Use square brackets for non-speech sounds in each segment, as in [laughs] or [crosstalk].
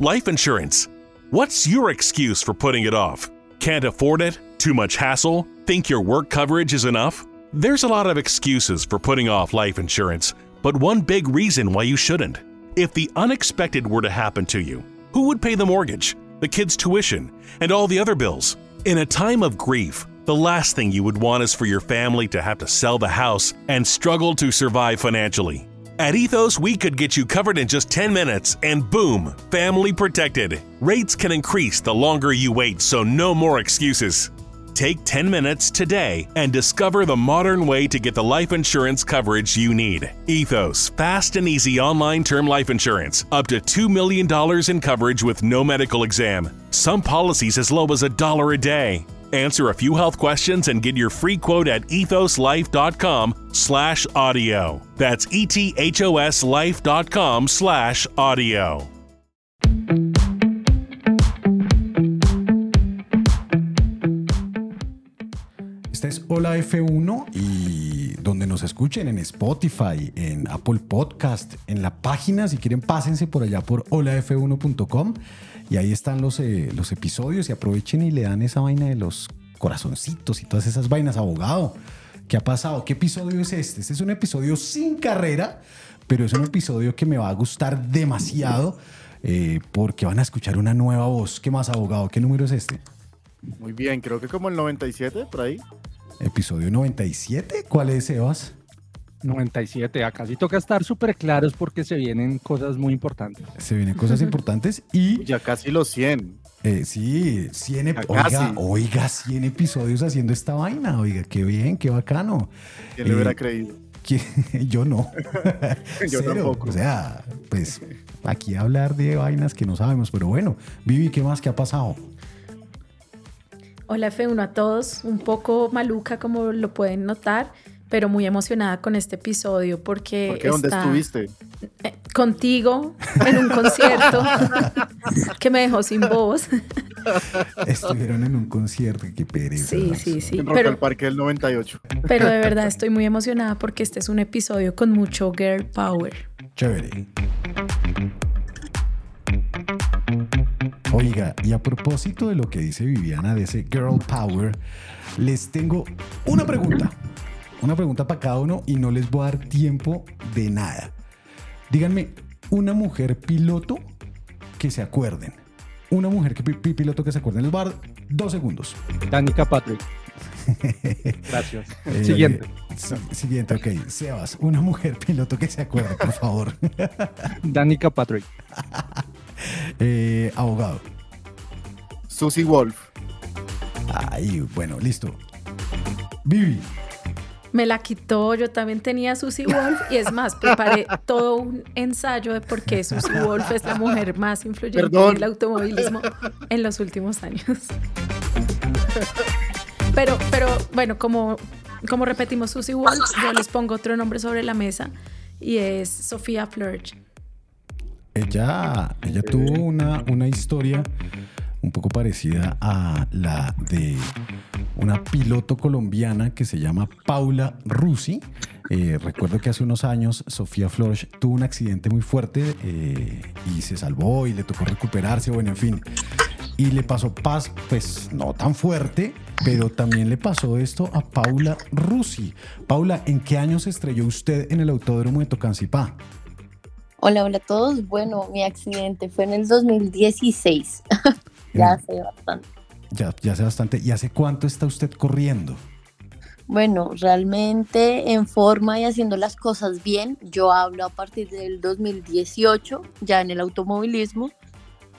Life insurance. What's your excuse for putting it off? Can't afford it? Too much hassle? Think your work coverage is enough? There's a lot of excuses for putting off life insurance, but one big reason why you shouldn't. If the unexpected were to happen to you, who would pay the mortgage, the kids' tuition, and all the other bills? In a time of grief, the last thing you would want is for your family to have to sell the house and struggle to survive financially. At Ethos, we could get you covered in just 10 minutes and boom, family protected. Rates can increase the longer you wait, so no more excuses. Take 10 minutes today and discover the modern way to get the life insurance coverage you need. Ethos, fast and easy online term life insurance, up to $2 million in coverage with no medical exam. Some policies as low as a dollar a day. Answer a few health questions and get your free quote at ethoslife.com slash audio. That's ethoslife.com slash audio. Esta es Hola F1 y donde nos escuchen en Spotify, en Apple Podcast, en la página, si quieren pásense por allá por holaf1.com y ahí están los, eh, los episodios y aprovechen y le dan esa vaina de los corazoncitos y todas esas vainas, abogado. ¿Qué ha pasado? ¿Qué episodio es este? Este es un episodio sin carrera, pero es un episodio que me va a gustar demasiado eh, porque van a escuchar una nueva voz. ¿Qué más, abogado? ¿Qué número es este? Muy bien, creo que como el 97, por ahí. Episodio 97. ¿Cuál es, Sebas? 97. Acá sí toca estar súper claros porque se vienen cosas muy importantes. Se vienen cosas importantes y... Ya casi los 100. Eh, sí, 100, Ya oiga, casi. oiga, 100 episodios haciendo esta vaina. Oiga, qué bien, qué bacano. ¿Quién le Eh, hubiera creído? que- [laughs] Yo no. [laughs] Yo Cero. tampoco. O sea, pues aquí hablar de vainas que no sabemos, pero bueno, Vivi, ¿qué más? ¿Qué ha pasado? Hola F1 a todos, un poco maluca como lo pueden notar, pero muy emocionada con este episodio porque ¿Por qué? ¿Dónde está estuviste? eh, contigo en un concierto que me dejó sin voz. Estuvieron en un concierto, qué pereza. Sí, sí, sí, en Rock pero, al Parque del 98. pero de verdad estoy muy emocionada porque este es un episodio con mucho girl power. Chévere. Oiga, y a propósito de lo que dice Viviana de ese girl power, les tengo una pregunta. Una pregunta para cada uno y no les voy a dar tiempo de nada. Díganme, una mujer piloto que se acuerden. Una mujer que pi- pi- piloto que se acuerden. Les voy a dar dos segundos. Danica Patrick. [laughs] Gracias. Eh, Siguiente. si- siguiente, ok. Sebas, una mujer piloto que se acuerde, por favor. [laughs] Danica Patrick. [laughs] Eh, abogado. Susie Wolf. Ahí, bueno, listo. Vivi, Me la quitó, yo también tenía Susie Wolf y es más, preparé todo un ensayo de por qué Susie Wolf es la mujer más influyente Perdón. del automovilismo en los últimos años. Pero, pero bueno, como, como repetimos Susie Wolf, yo les pongo otro nombre sobre la mesa y es Sofía Flörge. ella, ella tuvo una, una historia un poco parecida a la de una piloto colombiana que se llama Paula Rusi. Eh, recuerdo que hace unos años Sofía Flores tuvo un accidente muy fuerte eh, y se salvó y le tocó recuperarse, bueno, en fin. Y le pasó paz, pues no tan fuerte, pero también le pasó esto a Paula Rusi. Paula, ¿en qué año se estrelló usted en el autódromo de Tocancipá? Hola, hola a todos. Bueno, mi accidente fue en el 2016. [laughs] ya hace bastante. Ya, ya hace bastante. ¿Y hace cuánto está usted corriendo? Bueno, realmente en forma y haciendo las cosas bien, yo hablo a partir del 2018, ya en el automovilismo,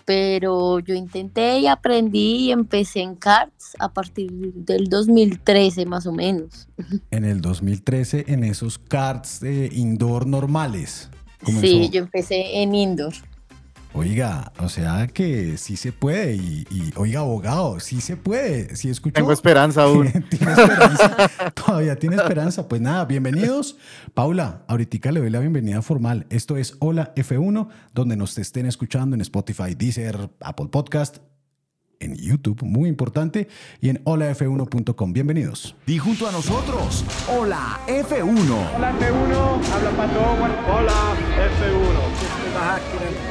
pero yo intenté y aprendí y empecé en karts a partir del 2013 más o menos. [laughs] En el 2013, en esos karts indoor normales. Sí, yo empecé en indoor. Oiga, o sea que sí se puede. Y, y, oiga, abogado, sí se puede. Sí escuchó. Tengo esperanza aún. [laughs] tiene esperanza. Todavía tiene esperanza. Pues nada, bienvenidos. Paula, ahorita le doy la bienvenida formal. Esto es Hola F1, donde nos estén escuchando en Spotify, Deezer, Apple Podcast, en YouTube, muy importante, y en holaf1.com. Bienvenidos. Y junto a nosotros, Hola F1. Hola F1, habla Pato. Hola F1.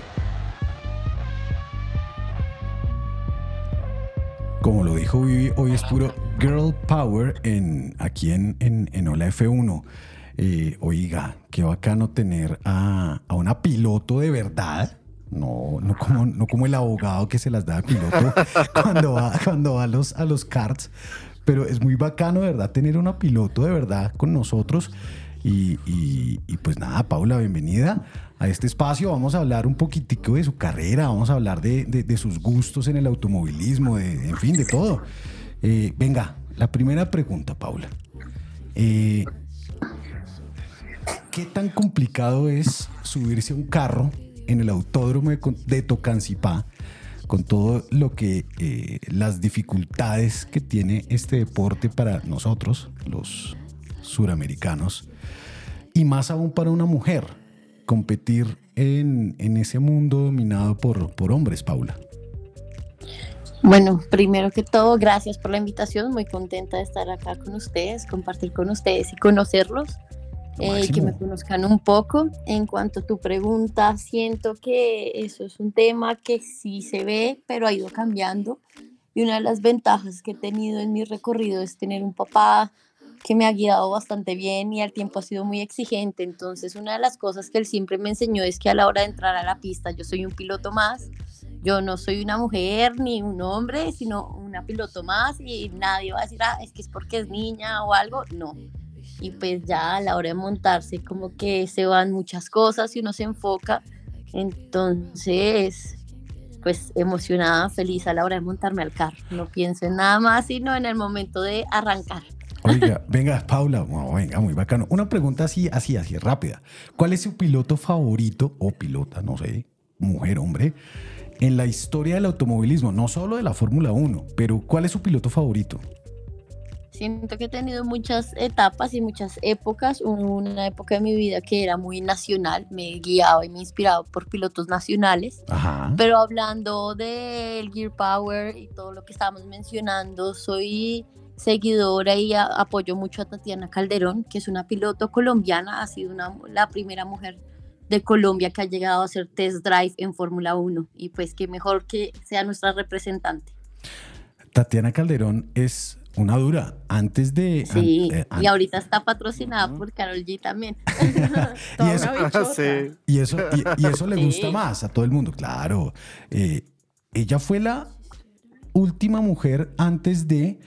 Como lo dijo Vivi, hoy es puro Girl Power en, aquí en, en, en Hola F1. Eh, oiga, qué bacano tener a, a, una piloto de verdad. No, no, como, no como el abogado que se las da de piloto [laughs] cuando va, cuando va a, los, a los karts. Pero es muy bacano, de verdad, tener una piloto de verdad con nosotros. Y, y, y, pues nada, Paula, bienvenida a este espacio. Vamos a hablar un poquitico de su carrera, vamos a hablar de, de, sus gustos en el automovilismo, de, en fin, de todo. Eh, venga, la primera pregunta, Paula. Eh, ¿Qué tan complicado es subirse a un carro en el autódromo de, de Tocancipá con todo lo que eh, las dificultades que tiene este deporte para nosotros, los suramericanos? y más aún para una mujer, competir en, en ese mundo dominado por, por, hombres, Paula? Bueno, primero que todo, gracias por la invitación, muy contenta de estar acá con ustedes, compartir con ustedes y conocerlos, eh, que me conozcan un poco. En cuanto a tu pregunta, siento que eso es un tema que sí se ve, pero ha ido cambiando. Y una de las ventajas que he tenido en mi recorrido es tener un papá que me ha guiado bastante bien y al tiempo ha sido muy exigente. Entonces, una de las cosas que él siempre me enseñó es que a la hora de entrar a la pista, yo soy un piloto más. Yo no soy una mujer ni un hombre, sino una piloto más y nadie va a decir, ah, es que es porque es niña o algo. No. Y pues ya a la hora de montarse, como que se van muchas cosas y uno se enfoca. Entonces, pues emocionada, feliz a la hora de montarme al carro. No pienso en nada más, sino en el momento de arrancar. Oiga, venga, Paula, venga, muy bacano. Una pregunta así, así, así, rápida. ¿Cuál es su piloto favorito o pilota, no sé, mujer, hombre, en la historia del automovilismo? No solo de la Fórmula 1, pero ¿cuál es su piloto favorito? Siento que he tenido muchas etapas y muchas épocas. Una época de mi vida que era muy nacional, me guiaba y me inspiraba por pilotos nacionales. Ajá. Pero hablando del Gear Power y todo lo que estábamos mencionando, soy seguidora y a, apoyo mucho a Tatiana Calderón, que es una piloto colombiana, ha sido una, la primera mujer de Colombia que ha llegado a hacer test drive en Fórmula 1 y pues que mejor que sea nuestra representante. Tatiana Calderón es una dura. Antes de. Sí, an, eh, an, y ahorita está patrocinada por Carol G también. [laughs] y, eso, sí. y, eso, y, y, eso le gusta más a todo el mundo, claro. Eh, ella fue la última mujer antes de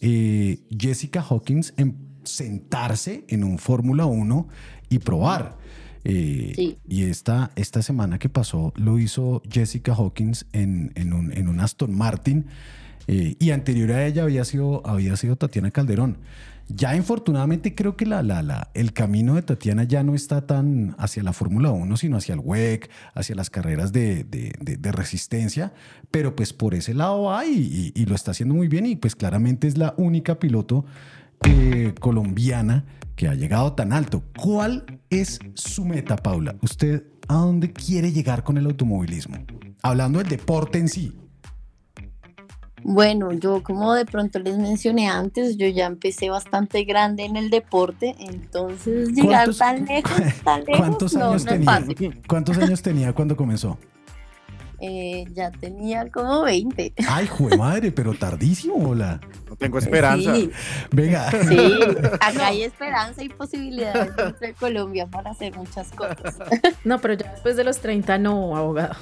eh, Jessica Hawkins en sentarse en un Fórmula 1 y probar. Eh, sí. Y esta, esta semana que pasó lo hizo Jessica Hawkins en, en, un, en un, Aston Martin eh, y anterior a ella había sido, había sido Tatiana Calderón. Ya infortunadamente creo que la, el camino de Tatiana ya no está tan hacia la Fórmula 1, sino hacia el WEC, hacia las carreras de, resistencia, pero pues por ese lado va y, lo está haciendo muy bien y pues claramente es la única piloto eh, colombiana que ha llegado tan alto. ¿Cuál es su meta, Paula? ¿Usted a dónde quiere llegar con el automovilismo? Hablando del deporte en sí. Bueno, yo como de pronto les mencioné antes, yo ya empecé bastante grande en el deporte, entonces llegar ¿Cuántos- tan lejos, tan [laughs] lejos, ¿Cuántos no, años no es tenía? fácil. ¿Cuántos años tenía cuando comenzó? Eh, ya tenía como 20. Ay, jue madre, pero tardísimo, hola. No tengo esperanza. Sí, Venga. sí, [laughs] acá hay esperanza y posibilidades dentro de Colombia para hacer muchas cosas. No, pero ya después de los 30 no, abogado.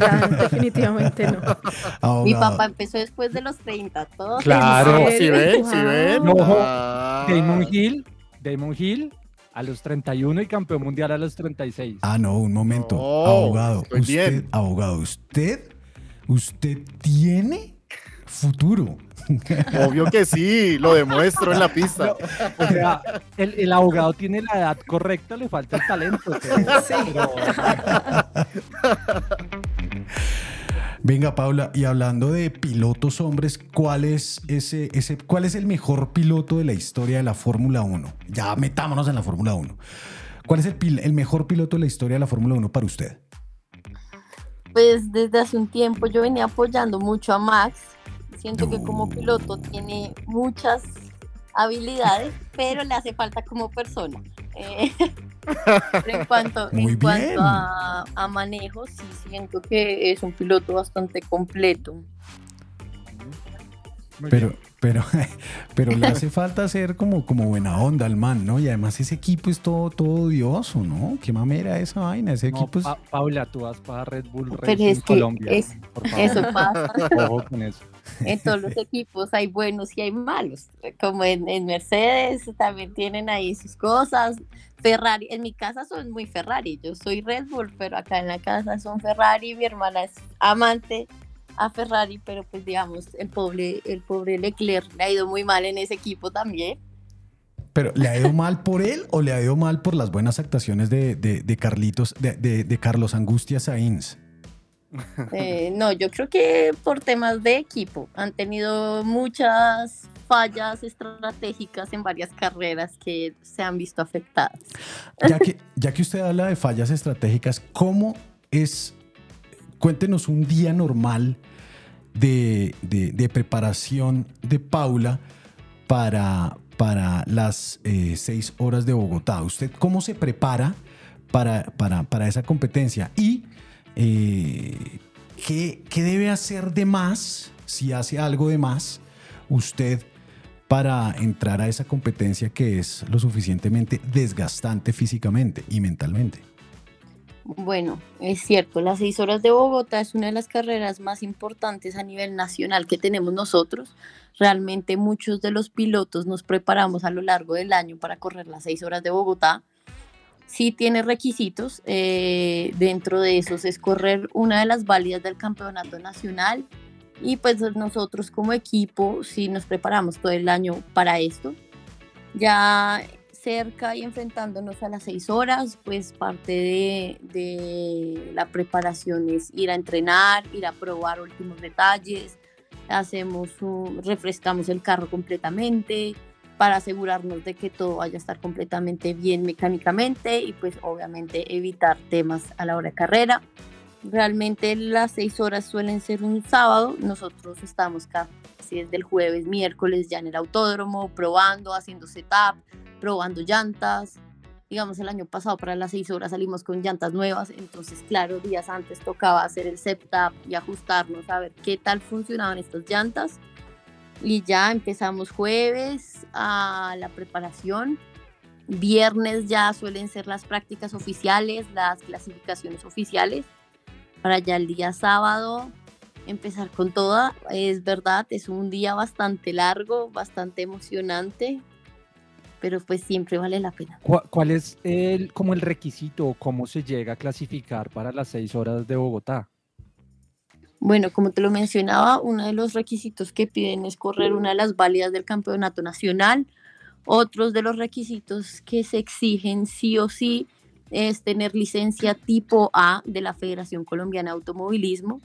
Ya, definitivamente no. Mi papá empezó después de los 30, todos Claro. en ¿Sí serio. ven? ¿Sí ven? No. Damon Hill, Damon Hill a los 31 y campeón mundial a los 36. Ah, no, un momento. No, abogado, usted, bien. abogado, usted, usted tiene futuro. Obvio que sí, lo demuestro en la pista. O sea, el, el abogado tiene la edad correcta, le falta el talento. pero- Sí. pero- Venga, Paula, y hablando de pilotos hombres, ¿cuál es ese, ese, cuál es el mejor piloto de la historia de la Fórmula 1? Ya metámonos en la Fórmula 1. ¿Cuál es el, pil- el mejor piloto de la historia de la Fórmula 1 para usted? Pues desde hace un tiempo yo venía apoyando mucho a Max. Siento que como piloto tiene muchas habilidades, pero le hace falta como persona. Eh, [laughs] pero en cuanto, Muy en cuanto a, a manejo, sí siento que es un piloto bastante completo. Muy Pero, bien. pero, [laughs] pero le hace falta ser como, como buena onda al man, ¿no? Y además ese equipo es todo, todo odioso, ¿no? Qué mamera esa vaina, ese No, equipo es... Pa- Paula, tú vas para Red Bull Racing es que Colombia. es- por favor. Eso pasa. [laughs] Ojo con eso. En todos los [laughs] equipos hay buenos y hay malos. Como en, en Mercedes también tienen ahí sus cosas. Ferrari, en mi casa son muy Ferrari. Yo soy Red Bull, pero acá en la casa son Ferrari. Mi hermana es amante a Ferrari, pero pues digamos, el pobre, el pobre Leclerc le ha ido muy mal en ese equipo también. Pero ¿le ha ido mal [laughs] por él o le ha ido mal por las buenas actuaciones de, de- de Carlitos, de, de- Carlos Angustia Sainz? [laughs] Eh, no, yo creo que por temas de equipo han tenido muchas fallas estratégicas en varias carreras que se han visto afectadas. Ya que, ya que usted habla de fallas estratégicas, ¿cómo es? Cuéntenos un día normal de, de- de preparación de Paula para, para las eh, seis horas de Bogotá. ¿Usted cómo se prepara para, para, para esa competencia? Y eh, ¿qué, qué debe hacer de más, si hace algo de más, usted para entrar a esa competencia que es lo suficientemente desgastante físicamente y mentalmente? Bueno, es cierto, las seis horas de Bogotá es una de las carreras más importantes a nivel nacional que tenemos nosotros. Realmente muchos de los pilotos nos preparamos a lo largo del año para correr las seis horas de Bogotá. Sí tiene requisitos, eh, dentro de esos es correr una de las válidas del campeonato nacional y pues nosotros como equipo sí nos preparamos todo el año para esto. Ya cerca y enfrentándonos a las seis horas, pues parte de, la preparación es ir a entrenar, ir a probar últimos detalles, hacemos refrescamos el carro completamente para asegurarnos de que todo vaya a estar completamente bien mecánicamente y pues obviamente evitar temas a la hora de carrera. Realmente las seis horas suelen ser un sábado, nosotros estamos casi desde el jueves, miércoles ya en el autódromo, probando, haciendo setup, probando llantas. Digamos, el año pasado para las seis horas salimos con llantas nuevas, entonces, claro, días antes tocaba hacer el setup y ajustarnos a ver qué tal funcionaban estas llantas. Y ya empezamos jueves a la preparación. Viernes ya suelen ser las prácticas oficiales, las clasificaciones oficiales. Para ya el día sábado empezar con toda. Es verdad, es un día bastante largo, bastante emocionante, pero pues siempre vale la pena. ¿Cuál, es el, como el requisito o cómo se llega a clasificar para las seis horas de Bogotá? Bueno, como te lo mencionaba, uno de los requisitos que piden es correr una de las válidas del campeonato nacional. Otros de los requisitos que se exigen sí o sí es tener licencia tipo A de la Federación Colombiana de Automovilismo.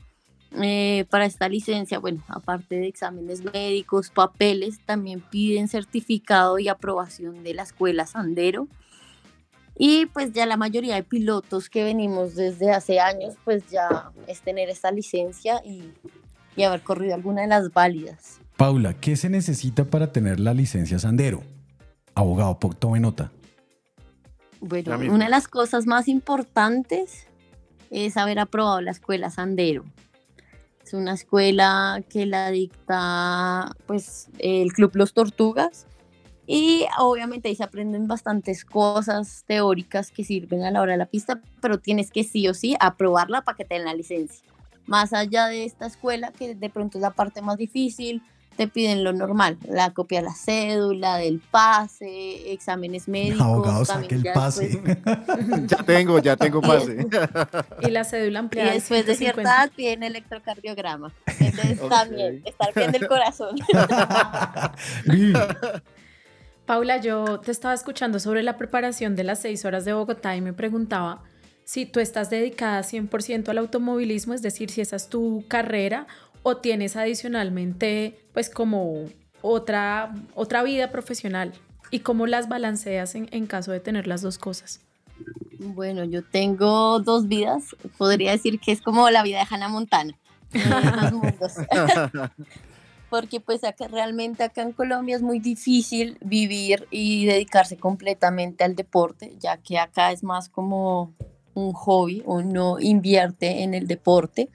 Eh, para esta licencia, bueno, aparte de exámenes médicos, papeles, también piden certificado y aprobación de la escuela Sandero. Y pues ya la mayoría de pilotos que venimos desde hace años, pues ya es tener esta licencia y y haber corrido alguna de las válidas. Paula, ¿qué se necesita para tener la licencia Sandero? Abogado, tome nota. Bueno, una de las cosas más importantes es haber aprobado la escuela Sandero. Es una escuela que la dicta pues el Club Los Tortugas y obviamente ahí se aprenden bastantes cosas teóricas que sirven a la hora de la pista, pero tienes que sí o sí aprobarla para que te den la licencia. Más allá de esta escuela, que de pronto es la parte más difícil, te piden lo normal, la copia de la cédula, del pase, exámenes [laughs] médicos. Abogado, también saque el ya pase. después- [laughs] [laughs] Ya tengo, ya tengo pase. Y la cédula y ampliada. de después de 150. cierta edad piden electrocardiograma. Entonces también, estar bien del corazón. Paula, yo te estaba escuchando sobre la preparación de las seis horas de Bogotá y me preguntaba si tú estás dedicada 100% al automovilismo, es decir, si esa es tu carrera o tienes adicionalmente pues como otra, otra vida profesional y cómo las balanceas en, en caso de tener las dos cosas. Bueno, yo tengo dos vidas. Podría decir que es como la vida de Hannah Montana. eh, [laughs] dos mundos. [laughs] Porque pues acá realmente acá en Colombia es muy difícil vivir y dedicarse completamente al deporte, ya que acá es más como un hobby, uno invierte en el deporte.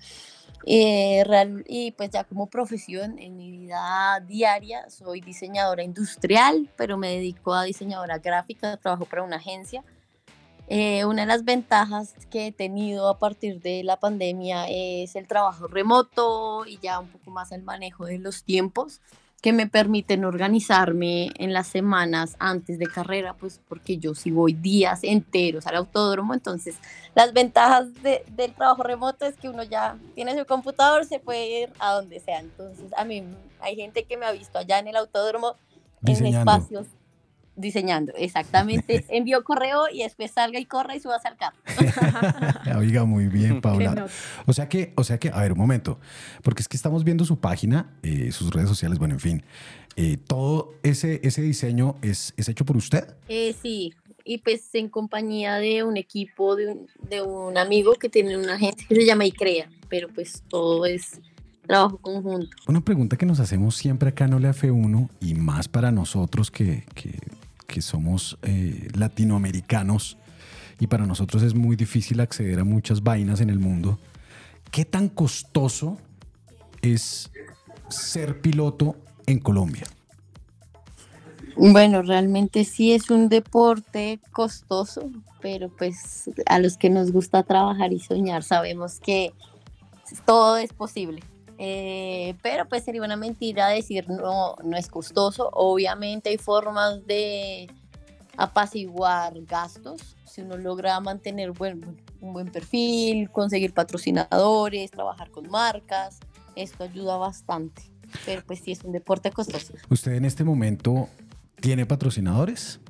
Eh, y pues ya como profesión en mi vida diaria soy diseñadora industrial, pero me dedico a diseñadora gráfica, trabajo para una agencia. Eh, una de las ventajas que he tenido a partir de la pandemia es el trabajo remoto y ya un poco más el manejo de los tiempos que me permiten organizarme en las semanas antes de carrera, pues porque yo sí voy días enteros al autódromo, entonces las ventajas de- del trabajo remoto es que uno ya tiene su computador, se puede ir a donde sea, entonces a mí hay gente que me ha visto allá en el autódromo en Diseñando. espacios diseñando, exactamente, [laughs] envió correo y después salga y corra y subas al carro. [laughs] Oiga, muy bien, Paula. O sea que, o sea que, a ver, un momento, porque es que estamos viendo su página, eh, sus redes sociales, bueno, en fin, eh, todo ese, ese diseño es, es hecho por usted. Eh, sí, y pues en compañía de un equipo, de un, de un amigo que tiene una agencia que se llama ICREA, pero pues todo es trabajo conjunto. Una pregunta que nos hacemos siempre acá en Ole F1 y más para nosotros que, que- que somos eh, latinoamericanos y para nosotros es muy difícil acceder a muchas vainas en el mundo. ¿Qué tan costoso es ser piloto en Colombia? Bueno, realmente sí es un deporte costoso, pero pues a los que nos gusta trabajar y soñar sabemos que todo es posible. Eh, pero pues sería una mentira decir no, no es costoso. Obviamente hay formas de apaciguar gastos. Si uno logra mantener buen, un buen perfil, conseguir patrocinadores, trabajar con marcas, esto ayuda bastante. Pero pues sí es un deporte costoso. ¿Usted en este momento tiene patrocinadores?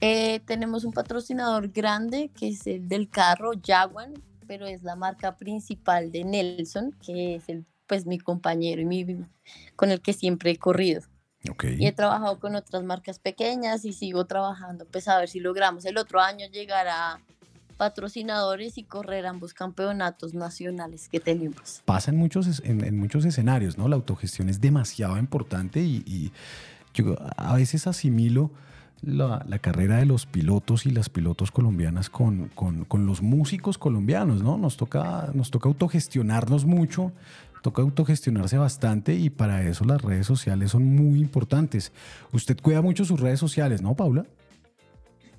Eh, tenemos un patrocinador grande que es el del carro, Jaguar, pero es la marca principal de Nelson, que es el, pues, mi compañero y mi, con el que siempre he corrido. Y he trabajado con otras marcas pequeñas y sigo trabajando, pues a ver si logramos el otro año llegar a patrocinadores y correr ambos campeonatos nacionales que tenemos. pasa en muchos, en, en muchos escenarios, ¿no? La autogestión es demasiado importante y, y yo a veces asimilo la, la carrera de los pilotos y las pilotos colombianas con, con- con los músicos colombianos, ¿no? Nos toca, nos toca autogestionarnos mucho, toca autogestionarse bastante y para eso las redes sociales son muy importantes. Usted cuida mucho sus redes sociales, ¿no, Paula?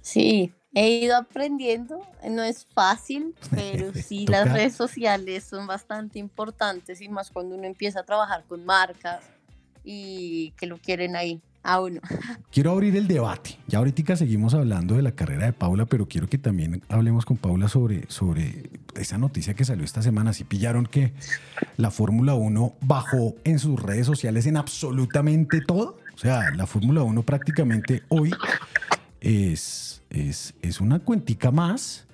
Sí, he ido aprendiendo, no es fácil, pero [laughs] sí las redes sociales son bastante importantes y más cuando uno empieza a trabajar con marcas y que lo quieren ahí a uno. Quiero abrir el debate. Ya ahorita seguimos hablando de la carrera de Paula, pero quiero que también hablemos con Paula sobre, sobre esa noticia que salió esta semana. Si pillaron que la Fórmula 1 bajó en sus redes sociales en absolutamente todo. O sea, la Fórmula 1 prácticamente hoy es, es, es una cuentica más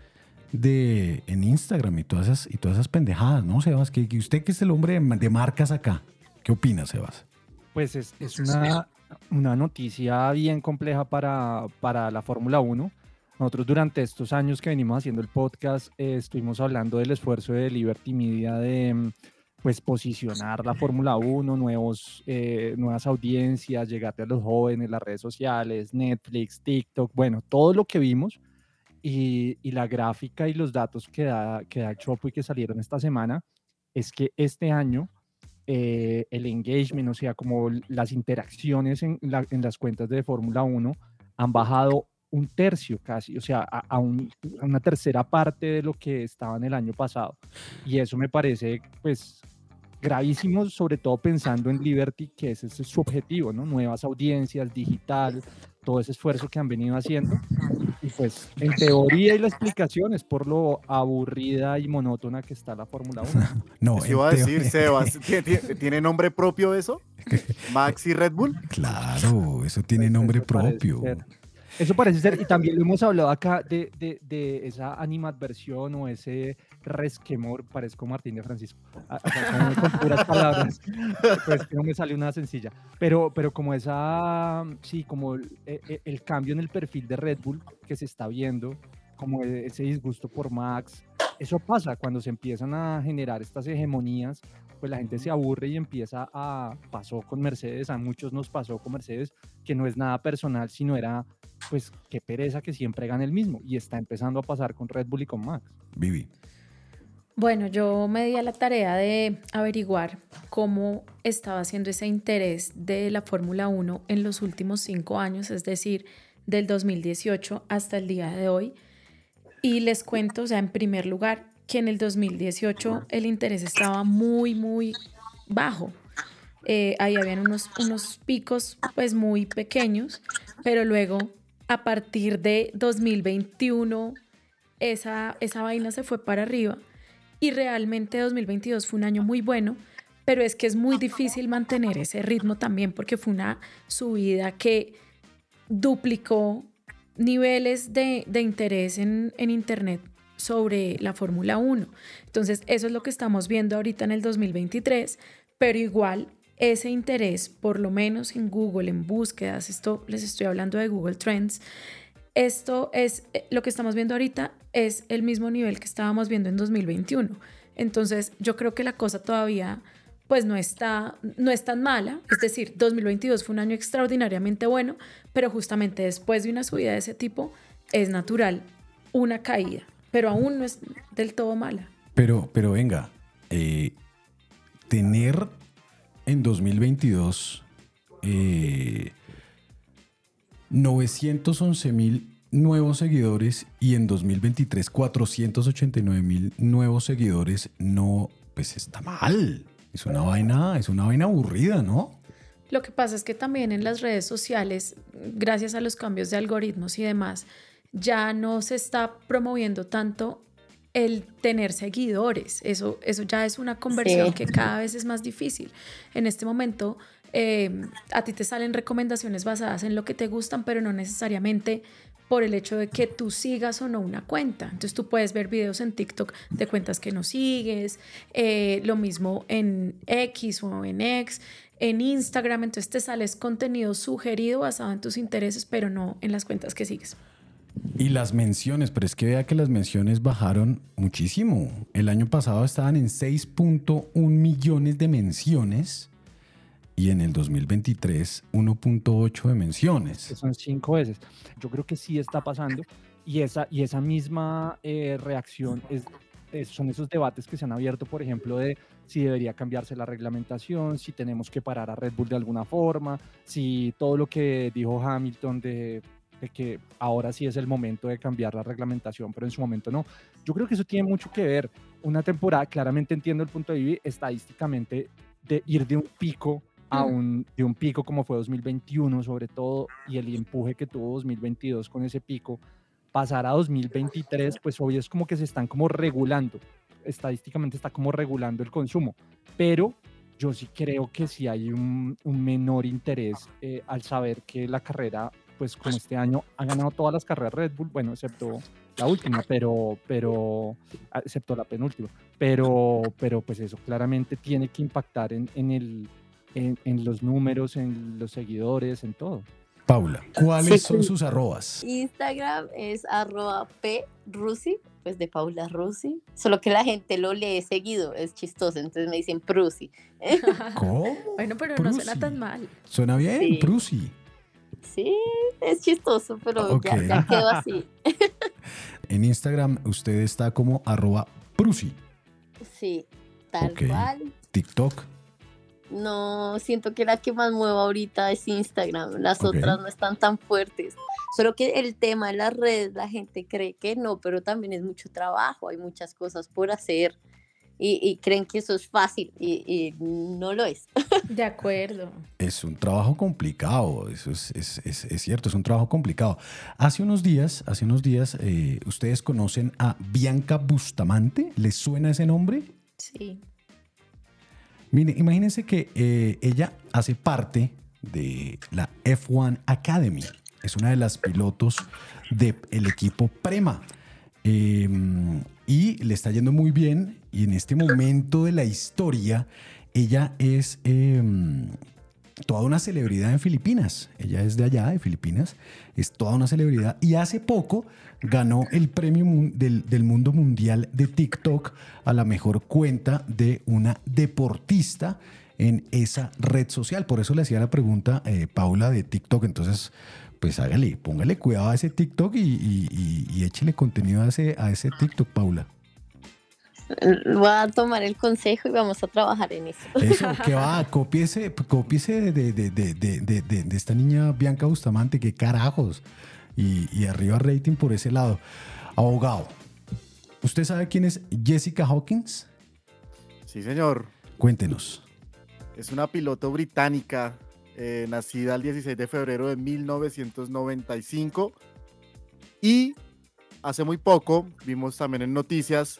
de en Instagram y todas esas, y todas esas pendejadas, ¿no, Sebas? Que, que usted que es el hombre de, ma- de marcas acá, ¿qué opina, Sebas? Pues es, es una, una noticia bien compleja para, para la Fórmula 1. Nosotros durante estos años que venimos haciendo el podcast eh, estuvimos hablando del esfuerzo de Liberty Media de, mm, pues posicionar la Fórmula 1, nuevos, eh, nuevas audiencias, llegarte a los jóvenes, las redes sociales, Netflix, TikTok, bueno, todo lo que vimos y, y la gráfica y los datos que da, que da Chopo y que salieron esta semana es que este año eh, el engagement, o sea, como las interacciones en, la- en las cuentas de Fórmula 1 han bajado un tercio casi, o sea, a, a un- a una tercera parte de lo que estaban el año pasado. Y eso me parece, pues, gravísimo, sobre todo pensando en Liberty, que ese es su objetivo, ¿no? Nuevas audiencias, digital, todo ese esfuerzo que han venido haciendo. Y pues, en teoría y la explicación es por lo aburrida y monótona que está la Fórmula 1. [laughs] No, en iba a decir, Sebas. ¿Tiene, nombre propio eso? [laughs] ¿Max y Red Bull? Claro, eso tiene nombre propio. ser. Eso parece ser, y también lo hemos hablado acá de, de, de esa animadversión o ese resquemor, parezco Martín de Francisco, a- a- con, puras palabras, pues no me sale una sencilla, pero, pero como esa, sí, como el, e- el cambio en el perfil de Red Bull que se está viendo, como e- ese disgusto por Max, eso pasa cuando se empiezan a generar estas hegemonías, pues la gente se aburre y empieza a, pasó con Mercedes, a muchos nos pasó con Mercedes, que no es nada personal, sino era, pues, qué pereza que siempre gane el mismo, y está empezando a pasar con Red Bull y con Max. Vivi. Bueno, yo me di a la tarea de averiguar cómo estaba haciendo ese interés de la Fórmula 1 en los últimos cinco años, es decir, del 2018 hasta el día de hoy. Y les cuento, o sea, en primer lugar, que en el 2018 el interés estaba muy, muy bajo. Eh, ahí habían unos, unos picos pues muy pequeños, pero luego a partir de 2021 esa, esa vaina se fue para arriba y realmente 2022 fue un año muy bueno, pero es que es muy difícil mantener ese ritmo también porque fue una subida que duplicó niveles de, interés en, en Internet sobre la Fórmula 1. Entonces, eso es lo que estamos viendo ahorita en el 2023, pero igual ese interés, por lo menos en Google, en búsquedas, esto les estoy hablando de Google Trends, esto es eh, lo que estamos viendo ahorita es el mismo nivel que estábamos viendo en 2021. Entonces, yo creo que la cosa todavía pues no está no es tan mala, es decir, 2022 fue un año extraordinariamente bueno, pero justamente después de una subida de ese tipo es natural una caída, pero aún no es del todo mala. Pero, pero venga, eh, tener en 2022 eh, 911 mil nuevos seguidores y en 2023 489 mil nuevos seguidores, no, pues está mal. Es una vaina, es una vaina aburrida, ¿no? Lo que pasa es que también en las redes sociales, gracias a los cambios de algoritmos y demás, ya no se está promoviendo tanto el tener seguidores. Eso, eso ya es una conversión Sí. que cada vez es más difícil. En este momento, eh, a ti te salen recomendaciones basadas en lo que te gustan, pero no necesariamente por el hecho de que tú sigas o no una cuenta. Entonces tú puedes ver videos en TikTok de cuentas que no sigues, eh, lo mismo en X o en X, en Instagram, entonces te sales contenido sugerido basado en tus intereses, pero no en las cuentas que sigues. Y las menciones, pero es que vea que las menciones bajaron muchísimo. El año pasado estaban en 6.1 millones de menciones y en el 2023 1.8 de menciones. son cinco veces. Yo creo que sí está pasando y esa, y esa misma eh, reacción es, es- son esos debates que se han abierto, por ejemplo, de si debería cambiarse la reglamentación, si tenemos que parar a Red Bull de alguna forma, si todo lo que dijo Hamilton de, de que ahora sí es el momento de cambiar la reglamentación, pero en su momento no. Yo creo que eso tiene mucho que ver. Una temporada, claramente entiendo el punto de vista estadísticamente, de ir de un pico a un, de un pico como fue 2021 sobre todo y el empuje que tuvo 2022 con ese pico, pasar a 2023 pues obvio es como que se están como regulando, estadísticamente está como regulando el consumo, pero yo sí creo que sí hay un, un menor interés eh, al saber que la carrera pues con este año ha ganado todas las carreras Red Bull, bueno, excepto la última, pero, pero, ah, excepto la penúltima, pero, pero pues eso claramente tiene que impactar en, en el, en, en los números, en los seguidores, en todo. Paula, ¿cuáles Sí. son sus arrobas? Instagram es arroba p rusi, pues de Paula Rusi, solo que la gente lo lee seguido, es chistoso, entonces me dicen Prusi. [laughs] ¿Cómo? Bueno, pero no suena tan mal. Suena bien, Sí. Prusi. Sí, es chistoso, pero ya, ya quedó así. [laughs] En Instagram usted está como arroba Prusi. Sí, tal cual. TikTok. No, siento que la que más muevo ahorita es Instagram. Las Ok. otras no están tan fuertes. Solo que el tema de las redes, la gente cree que no, pero también es mucho trabajo, hay muchas cosas por hacer y, y creen que eso es fácil y, y no lo es. [laughs] De acuerdo. Es un trabajo complicado, eso es, es- es- es cierto, es un trabajo complicado. Hace unos días, hace unos días, eh, ¿ustedes conocen a Bianca Bustamante? ¿Les suena ese nombre? Sí. Mire, imagínense que eh, ella hace parte de la F1 Academy. Es una de las pilotos del equipo Prema. Eh, y le está yendo muy bien. Y en este momento de la historia, ella es eh, toda una celebridad en Filipinas. Ella es de allá, de Filipinas. Es toda una celebridad. Y hace poco ganó el premio del, del mundo mundial de TikTok a la mejor cuenta de una deportista en esa red social. Por eso le hacía la pregunta, eh, Paula, de TikTok. Entonces, pues hágale, póngale cuidado a ese TikTok y, y- y- y échele contenido a ese, a ese TikTok, Paula. Voy a tomar el consejo y vamos a trabajar en eso. Eso, que va, copiese, copiese de, de- de- de- de- de- de esta niña Bianca Bustamante, qué carajos. Y, y arriba rating por ese lado. Abogado, ¿usted sabe quién es Jessica Hawkins? Sí, señor. Cuéntenos. Es una piloto británica, eh, nacida el 16 de febrero de 1995. Y hace muy poco vimos también en noticias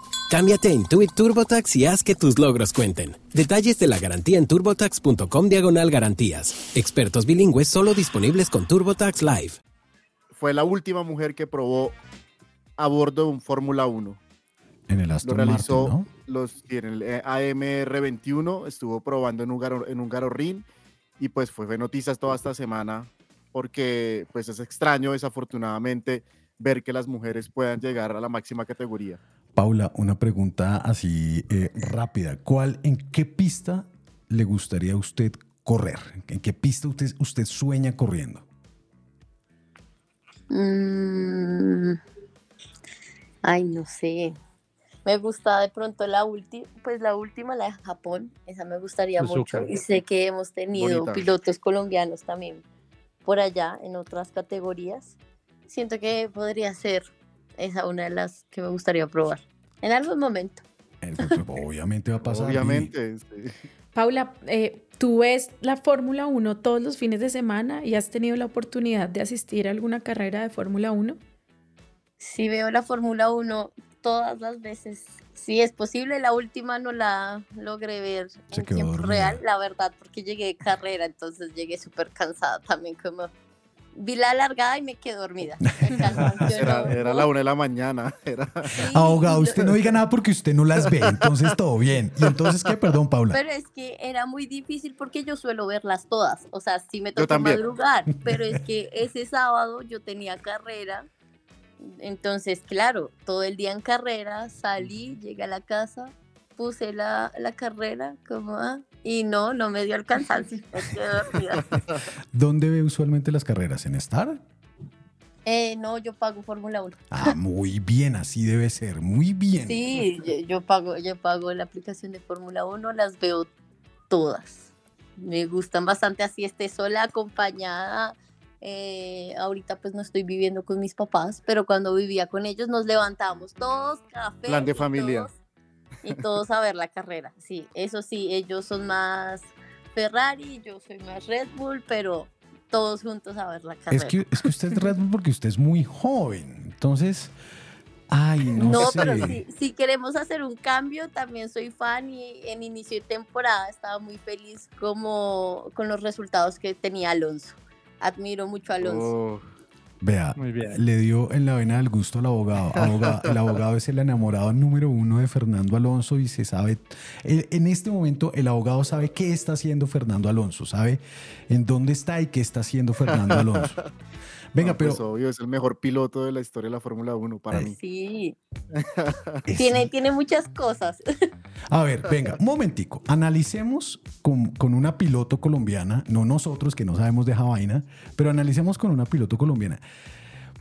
Cámbiate a Intuit TurboTax y haz que tus logros cuenten. Detalles de la garantía en turbotax.com diagonal garantías. Expertos bilingües solo disponibles con TurboTax Live. fue la última mujer que probó a bordo de un Fórmula 1. En el Lo Aston realizó Martin, los, sí, en el eh, AMR21, estuvo probando en un, garo, en un Garorín y pues fue, fue noticias toda esta semana porque pues es extraño desafortunadamente ver que las mujeres puedan llegar a la máxima categoría. Paula, una pregunta así eh, rápida. ¿Cuál, en qué pista le gustaría a usted correr? ¿En qué pista usted, usted sueña corriendo? Mm, ay, no sé. Me gusta de pronto la última, pues la última, la de Japón, esa me gustaría Suzuka. mucho. Y sé que hemos tenido Bonita. pilotos colombianos también por allá en otras categorías. Siento que podría ser esa una de las que me gustaría probar en algún momento. [laughs] Obviamente va a pasar. Obviamente. sí. Paula, eh, ¿tú ves la Fórmula 1 todos los fines de semana y has tenido la oportunidad de asistir a alguna carrera de Fórmula 1? Si veo la Fórmula 1 todas las veces, si es posible, la última no la logré ver Se en tiempo dormida. real, la verdad, porque llegué de carrera, entonces llegué súper cansada también, como vi la largada y me quedé dormida. [laughs] Era, no- era la una de la mañana. [laughs] Era... Abogado, usted no diga nada porque usted no las ve, entonces todo bien. ¿Y entonces qué? Perdón, Paula. Pero es que era muy difícil porque yo suelo verlas todas. O sea, sí me tocó madrugar, [laughs] pero es que ese sábado yo tenía carrera. Entonces, claro, todo el día en carrera, salí, llegué a la casa, puse la, la carrera como, ah, y no, no me dio el cansancio. Me quedé dormida. [laughs] ¿Dónde ve usualmente las carreras? ¿En Star? Eh, no, yo pago Fórmula 1. Ah, muy bien, así debe ser, muy bien. Sí, yo, yo pago, yo pago la aplicación de Fórmula 1, las veo todas. Me gustan bastante así esté sola, acompañada. Eh, ahorita pues no estoy viviendo con mis papás, pero cuando vivía con ellos nos levantábamos todos, café. Plan de familia. todos- y todos a ver la carrera. Sí, eso sí, ellos son más Ferrari, yo soy más Red Bull, pero todos juntos a ver la carrera. Es que, es que usted es Red Bull porque usted es muy joven. Entonces, Ay, no, No, sé. pero si, si queremos hacer un cambio, también soy fan y en inicio de temporada estaba muy feliz como con los resultados que tenía Alonso. Admiro mucho a Alonso. Oh, Vea, Muy bien. le dio en la vena del gusto al abogado. Aboga- [laughs] el abogado es el enamorado número uno de Fernando Alonso y se sabe, en este momento el abogado sabe qué está haciendo Fernando Alonso, sabe en dónde está y qué está haciendo Fernando Alonso. [laughs] Venga, no, pero pues, obvio, es el mejor piloto de la historia de la Fórmula 1 para Eh, mí. Sí, [laughs] tiene, tiene muchas cosas. [laughs] A ver, venga, un momentico. Analicemos con, con una piloto colombiana, no nosotros que no sabemos de esa vaina, pero analicemos con una piloto colombiana.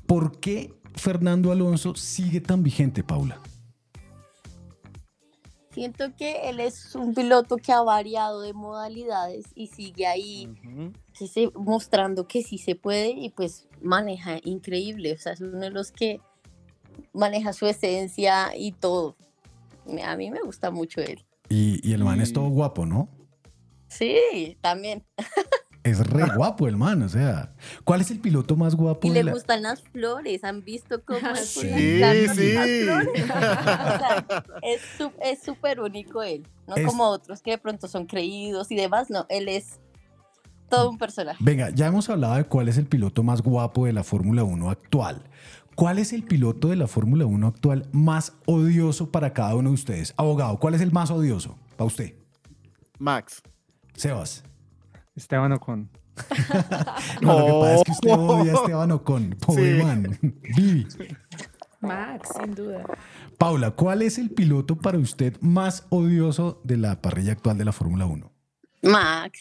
¿Por qué Fernando Alonso sigue tan vigente, Paula? Siento que él es un piloto que ha variado de modalidades y sigue ahí se- mostrando que sí se puede y pues maneja increíble. O sea, es uno de los que maneja su esencia y todo. A mí me gusta mucho él. Y, y el man es todo guapo, ¿no? Sí, también. [laughs] Es re guapo el man, o sea. ¿Cuál es el piloto más guapo Y de le la- gustan las flores. ¿Han visto cómo [laughs] es? Sí. Le encantan Sí, las sí. flores. [laughs] O sea, es súper único él. No Es- como otros que de pronto son creídos y demás. No, él es todo un personaje. Venga, ya hemos hablado de cuál es el piloto más guapo de la Fórmula 1 actual. ¿Cuál es el piloto de la Fórmula 1 actual más odioso para cada uno de ustedes? Abogado, ¿cuál es el más odioso para usted? Max. Sebas. Esteban Ocon. [laughs] No, lo que pasa es que usted odia a [laughs] Esteban Ocon. Pobre Sí. man. Vivi. Max, sin duda. Paula, ¿cuál es el piloto para usted más odioso de la parrilla actual de la Fórmula 1? Max.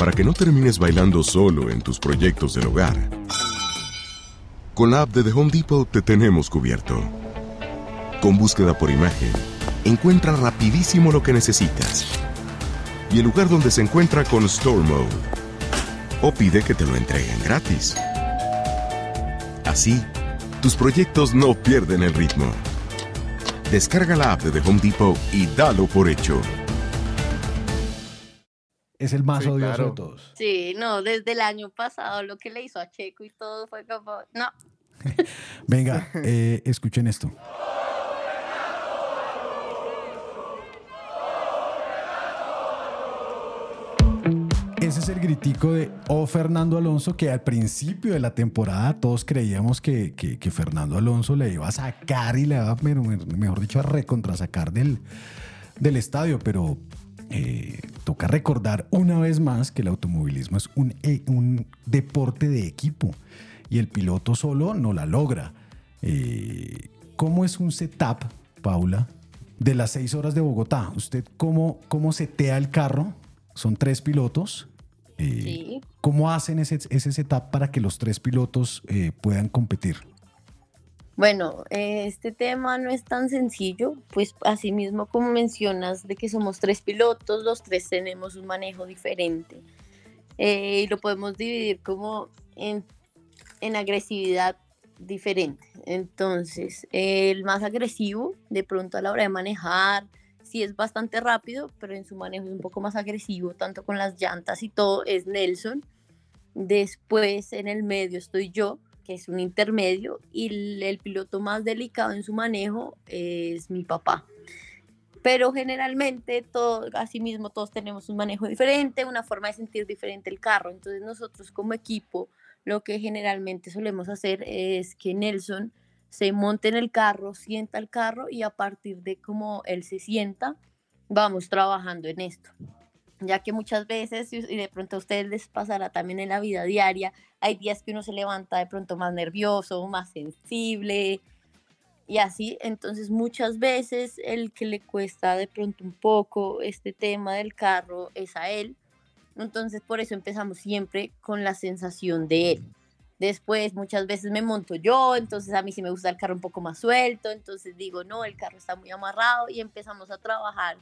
Para que no termines bailando solo en tus proyectos del hogar. Con la app de The Home Depot te tenemos cubierto. Con búsqueda por imagen, encuentra rapidísimo lo que necesitas. Y el lugar donde se encuentra con Store Mode. O pide que te lo entreguen gratis. Así, tus proyectos no pierden el ritmo. Descarga la app de The Home Depot y dalo por hecho. Es el más Sí, odioso claro. de todos. Sí, no, desde el año pasado lo que le hizo a Checo y todo fue como, no, [laughs] Venga, eh, escuchen esto. Ese es el gritico de O Fernando Alonso, que al principio de la temporada todos creíamos que, que- que Fernando Alonso le iba a sacar y le iba, mejor dicho, a recontrasacar del, del estadio, pero eh, toca recordar una vez más que el automovilismo es un, eh, un deporte de equipo y el piloto solo no la logra. Eh, ¿Cómo es un setup, Paula, de las seis horas de Bogotá? ¿Usted cómo, cómo setea el carro? Son tres pilotos. Eh, sí. ¿Cómo hacen ese, ese setup para que los tres pilotos puedan competir? Bueno, eh, este tema no es tan sencillo, pues así mismo como mencionas de que somos tres pilotos, los tres tenemos un manejo diferente eh, y lo podemos dividir como en, en agresividad diferente. Entonces, el más agresivo, de pronto a la hora de manejar, sí es bastante rápido, pero en su manejo es un poco más agresivo, tanto con las llantas y todo, es Nelson. Después en el medio estoy yo, es un intermedio, y el, el piloto más delicado en su manejo es mi papá. Pero generalmente, todo, así mismo, todos tenemos un manejo diferente, una forma de sentir diferente el carro. Entonces nosotros como equipo, lo que generalmente solemos hacer es que Nelson se monte en el carro, sienta el carro y a partir de cómo él se sienta, vamos trabajando en esto ya que muchas veces, y de pronto a ustedes les pasará también en la vida diaria, hay días que uno se levanta de pronto más nervioso, más sensible y así, entonces muchas veces el que le cuesta de pronto un poco este tema del carro es a él, entonces por eso empezamos siempre con la sensación de él. Después muchas veces me monto yo, entonces a mí sí me gusta el carro un poco más suelto, entonces digo, no, el carro está muy amarrado y empezamos a trabajar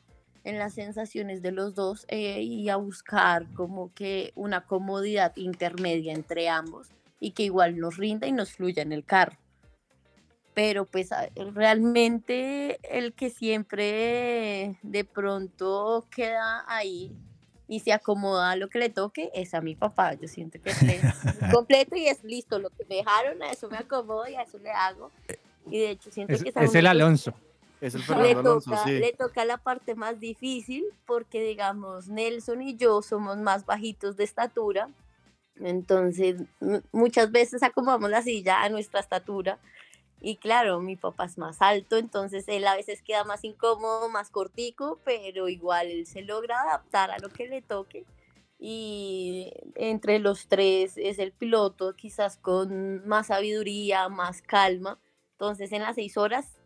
en las sensaciones de los dos eh, y a buscar como que una comodidad intermedia entre ambos y que igual nos rinda y nos fluya en el carro. Pero pues realmente el que siempre de pronto queda ahí y se acomoda a lo que le toque es a mi papá. Yo siento que es [laughs] completo y es listo. Lo que me dejaron, a eso me acomodo y a eso le hago. Y de hecho siento Es, que es el Alonso. Es el [laughs] le Fernando Alonso, toca, sí. le toca la parte más difícil porque, digamos, Nelson y yo somos más bajitos de estatura. Entonces, mu- muchas veces acomodamos la silla a nuestra estatura. Y claro, mi papá es más alto, entonces él a veces queda más incómodo, más cortico, pero igual él se logra adaptar a lo que le toque. Y entre los tres es el piloto, quizás con más sabiduría, más calma. Entonces, en las seis horas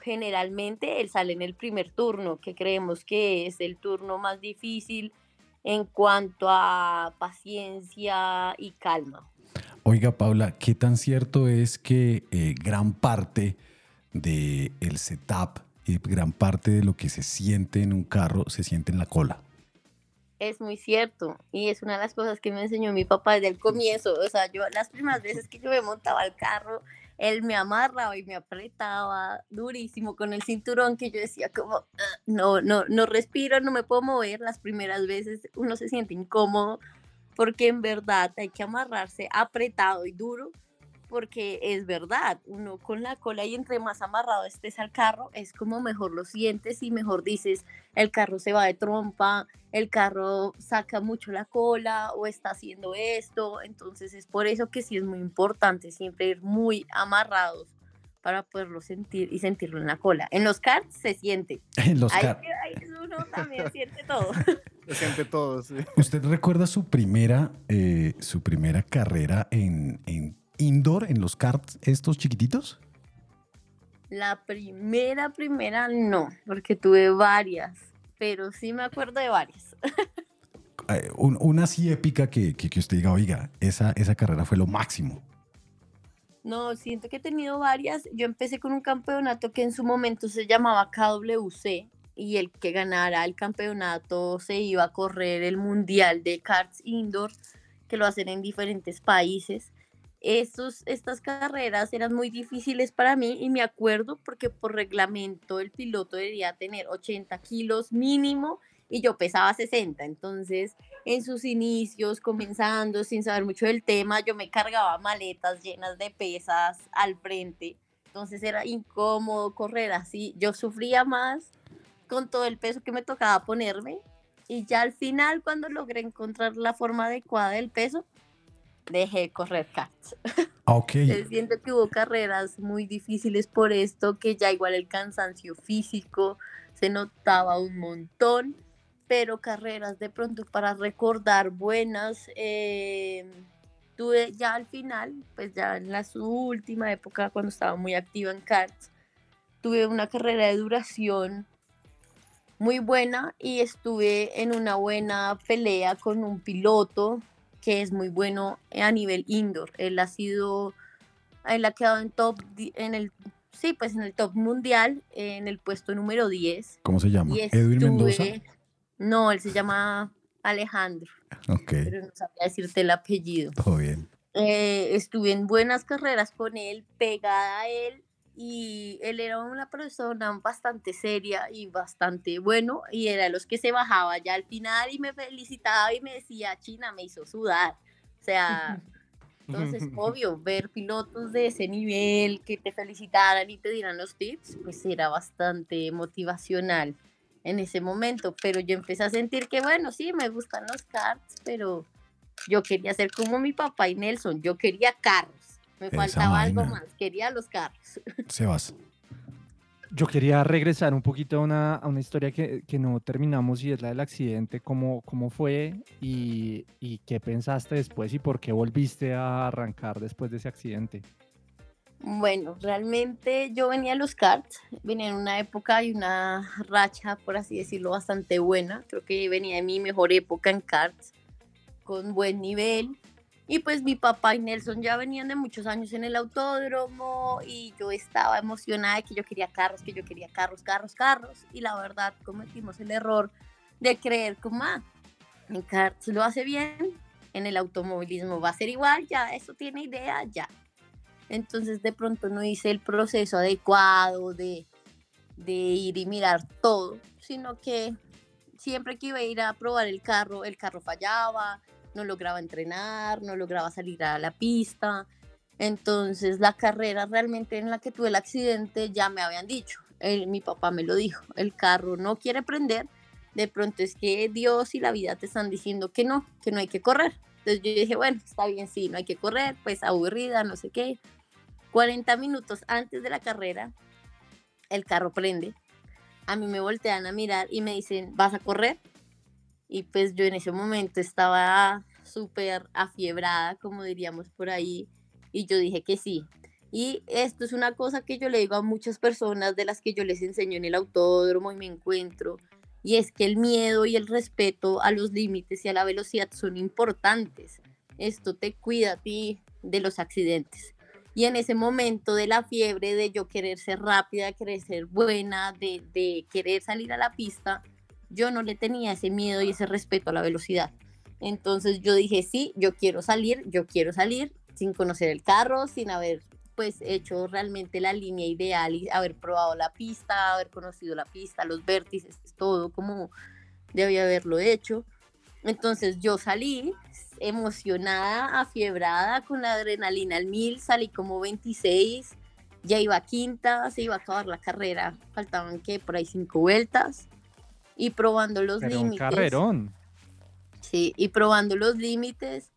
generalmente él sale en el primer turno, que creemos que es el turno más difícil en cuanto a paciencia y calma. Oiga, Paula, ¿qué tan cierto es que eh, gran parte del el setup y gran parte de lo que se siente en un carro se siente en la cola? Es muy cierto y es una de las cosas que me enseñó mi papá desde el comienzo. O sea, yo las primeras veces que yo me montaba al carro, él me amarraba y me apretaba durísimo con el cinturón que yo decía como, "Ah, no, no, no respiro, no me puedo mover. Las primeras veces uno se siente incómodo porque en verdad hay que amarrarse apretado y duro porque es verdad, uno con la cola y entre más amarrado estés al carro, es como mejor lo sientes y mejor dices, el carro se va de trompa, el carro saca mucho la cola o está haciendo esto, entonces es por eso que sí es muy importante siempre ir muy amarrados para poderlo sentir y sentirlo en la cola. En los karts se siente. [laughs] En los ahí, kart. ahí uno también siente todo. [laughs] [laughs] Se siente todo, sí. ¿Usted recuerda su primera, eh, su primera carrera en, en indoor, en los karts estos chiquititos? La primera, primera no, porque tuve varias, pero sí me acuerdo de varias. [laughs] Un- una así épica que, que, que usted diga, oiga, esa, esa carrera fue lo máximo. No, siento que he tenido varias. Yo empecé con un campeonato que en su momento se llamaba KWC y el que ganara el campeonato se iba a correr el mundial de karts indoor, que lo hacen en diferentes países. Estos, estas carreras eran muy difíciles para mí y me acuerdo porque por reglamento el piloto debería tener 80 kilos mínimo y yo pesaba 60. Entonces, en sus inicios, comenzando sin saber mucho del tema, yo me cargaba maletas llenas de pesas al frente. Entonces era incómodo correr así. Yo sufría más con todo el peso que me tocaba ponerme. Y ya al final, cuando logré encontrar la forma adecuada del peso, dejé de correr karts. Ah, Ok. [laughs] Eh, Siento que hubo carreras muy difíciles por esto, que ya igual el cansancio físico se notaba un montón, pero carreras de pronto para recordar buenas. eh, tuve ya al final, pues ya en la su última época, cuando estaba muy activa en karts, tuve una carrera de duración muy buena y estuve en una buena pelea con un piloto que es muy bueno a nivel indoor. Él ha sido, él ha quedado en top, en el, sí, pues en el top mundial, en el puesto número 10. ¿Cómo se llama? ¿Edwin Mendoza? No, él se llama Alejandro, Ok, pero no sabía decirte el apellido. todo bien. Eh, estuve en buenas carreras con él, pegada a él, y él era una persona bastante seria y bastante bueno, y era de los que se bajaba ya al final y me felicitaba y me decía, China, me hizo sudar. O sea, [laughs] entonces, [laughs] obvio, ver pilotos de ese nivel que te felicitaran y te dieran los tips, pues era bastante motivacional en ese momento, pero yo empecé a sentir que, bueno, sí, me gustan los karts, pero yo quería ser como mi papá y Nelson, yo quería carros, me Esa faltaba algo más, quería los carros. [laughs] Sebas. Yo quería regresar un poquito a una, a una historia que, que no terminamos y es la del accidente, cómo, cómo fue y, y qué pensaste después y por qué volviste a arrancar después de ese accidente. Bueno, realmente yo venía a los karts, venía en una época y una racha, por así decirlo, bastante buena. Creo que venía de mi mejor época en karts, con buen nivel. Y pues mi papá y Nelson ya venían de muchos años en el autódromo y yo estaba emocionada de que yo quería carros, que yo quería carros, carros, carros. Y la verdad cometimos el error de creer como, ah, en karts lo hace bien, en el automovilismo va a ser igual, ya, eso tiene idea, ya. Entonces de pronto no hice el proceso adecuado de, de ir y mirar todo, sino que siempre que iba a ir a probar el carro, el carro fallaba, no lograba entrenar, no lograba salir a la pista. Entonces la carrera realmente en la que tuve el accidente ya me habían dicho, mi papá me lo dijo, el carro no quiere prender, de pronto es que Dios y la vida te están diciendo que no, que no hay que correr. Entonces yo dije, bueno, está bien, sí, no hay que correr, pues aburrida, no sé qué. 40 minutos antes de la carrera, el carro prende. A mí me voltean a mirar y me dicen, ¿vas a correr? Y pues yo en ese momento estaba súper afiebrada, como diríamos por ahí, y yo dije que sí. Y esto es una cosa que yo le digo a muchas personas de las que yo les enseño en el autódromo y me encuentro, y es que el miedo y el respeto a los límites y a la velocidad son importantes. Esto te cuida a ti de los accidentes. Y en ese momento de la fiebre, de yo querer ser rápida, querer ser buena, de, de querer salir a la pista, yo no le tenía ese miedo y ese respeto a la velocidad. Entonces yo dije, sí, yo quiero salir, yo quiero salir sin conocer el carro, sin haber pues hecho realmente la línea ideal y haber probado la pista, haber conocido la pista, los vértices, todo como debía haberlo hecho. Entonces yo salí emocionada, afiebrada, con la adrenalina al mil, salí como 26, ya iba quinta, se iba a acabar la carrera, faltaban que por ahí cinco vueltas y probando los Pero un límites. carrerón. Sí, y probando los límites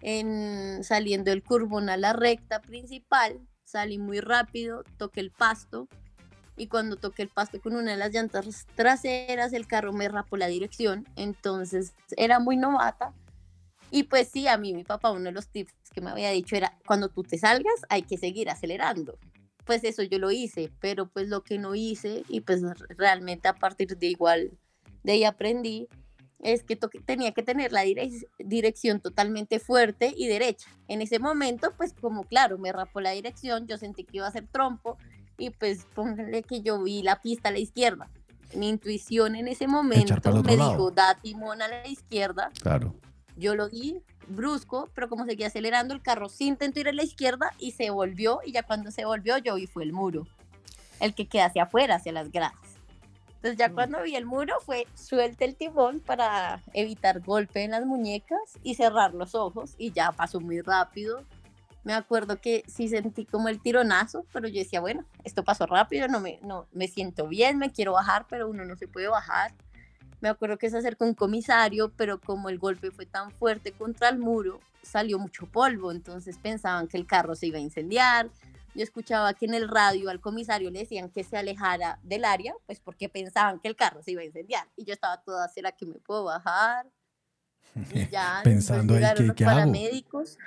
en saliendo el curbón a la recta principal, salí muy rápido, toqué el pasto y cuando toqué el pasto con una de las llantas traseras, el carro me rapó la dirección, entonces era muy novata. Y pues sí, a mí mi papá uno de los tips que me había dicho era, cuando tú te salgas hay que seguir acelerando. Pues eso yo lo hice, pero pues lo que no hice y pues realmente a partir de igual de ahí aprendí es que tenía que tener la direc- dirección totalmente fuerte y derecha. En ese momento, pues como claro, me rapó la dirección, yo sentí que iba a ser trompo y pues pónganle que yo vi la pista a la izquierda. Mi intuición en ese momento me lado. dijo, da timón a la izquierda. Claro. Yo lo di brusco, pero como seguía acelerando, el carro sí intentó ir a la izquierda y se volvió y ya cuando se volvió yo vi fue el muro, el que queda hacia afuera, hacia las gradas. Entonces ya cuando vi el muro fue suelte el timón para evitar golpe en las muñecas y cerrar los ojos y ya pasó muy rápido. Me acuerdo que sí sentí como el tironazo, pero yo decía, bueno, esto pasó rápido, no me, no, me siento bien, me quiero bajar, pero uno no se puede bajar. Me acuerdo que se acercó un comisario, pero como el golpe fue tan fuerte contra el muro, salió mucho polvo, entonces pensaban que el carro se iba a incendiar. Yo escuchaba que en el radio al comisario le decían que se alejara del área, pues porque pensaban que el carro se iba a incendiar. Y yo estaba toda, ¿será que me puedo bajar? Y [laughs] ya, Pensando ahí, llegaron ¿qué- los qué hago? paramédicos.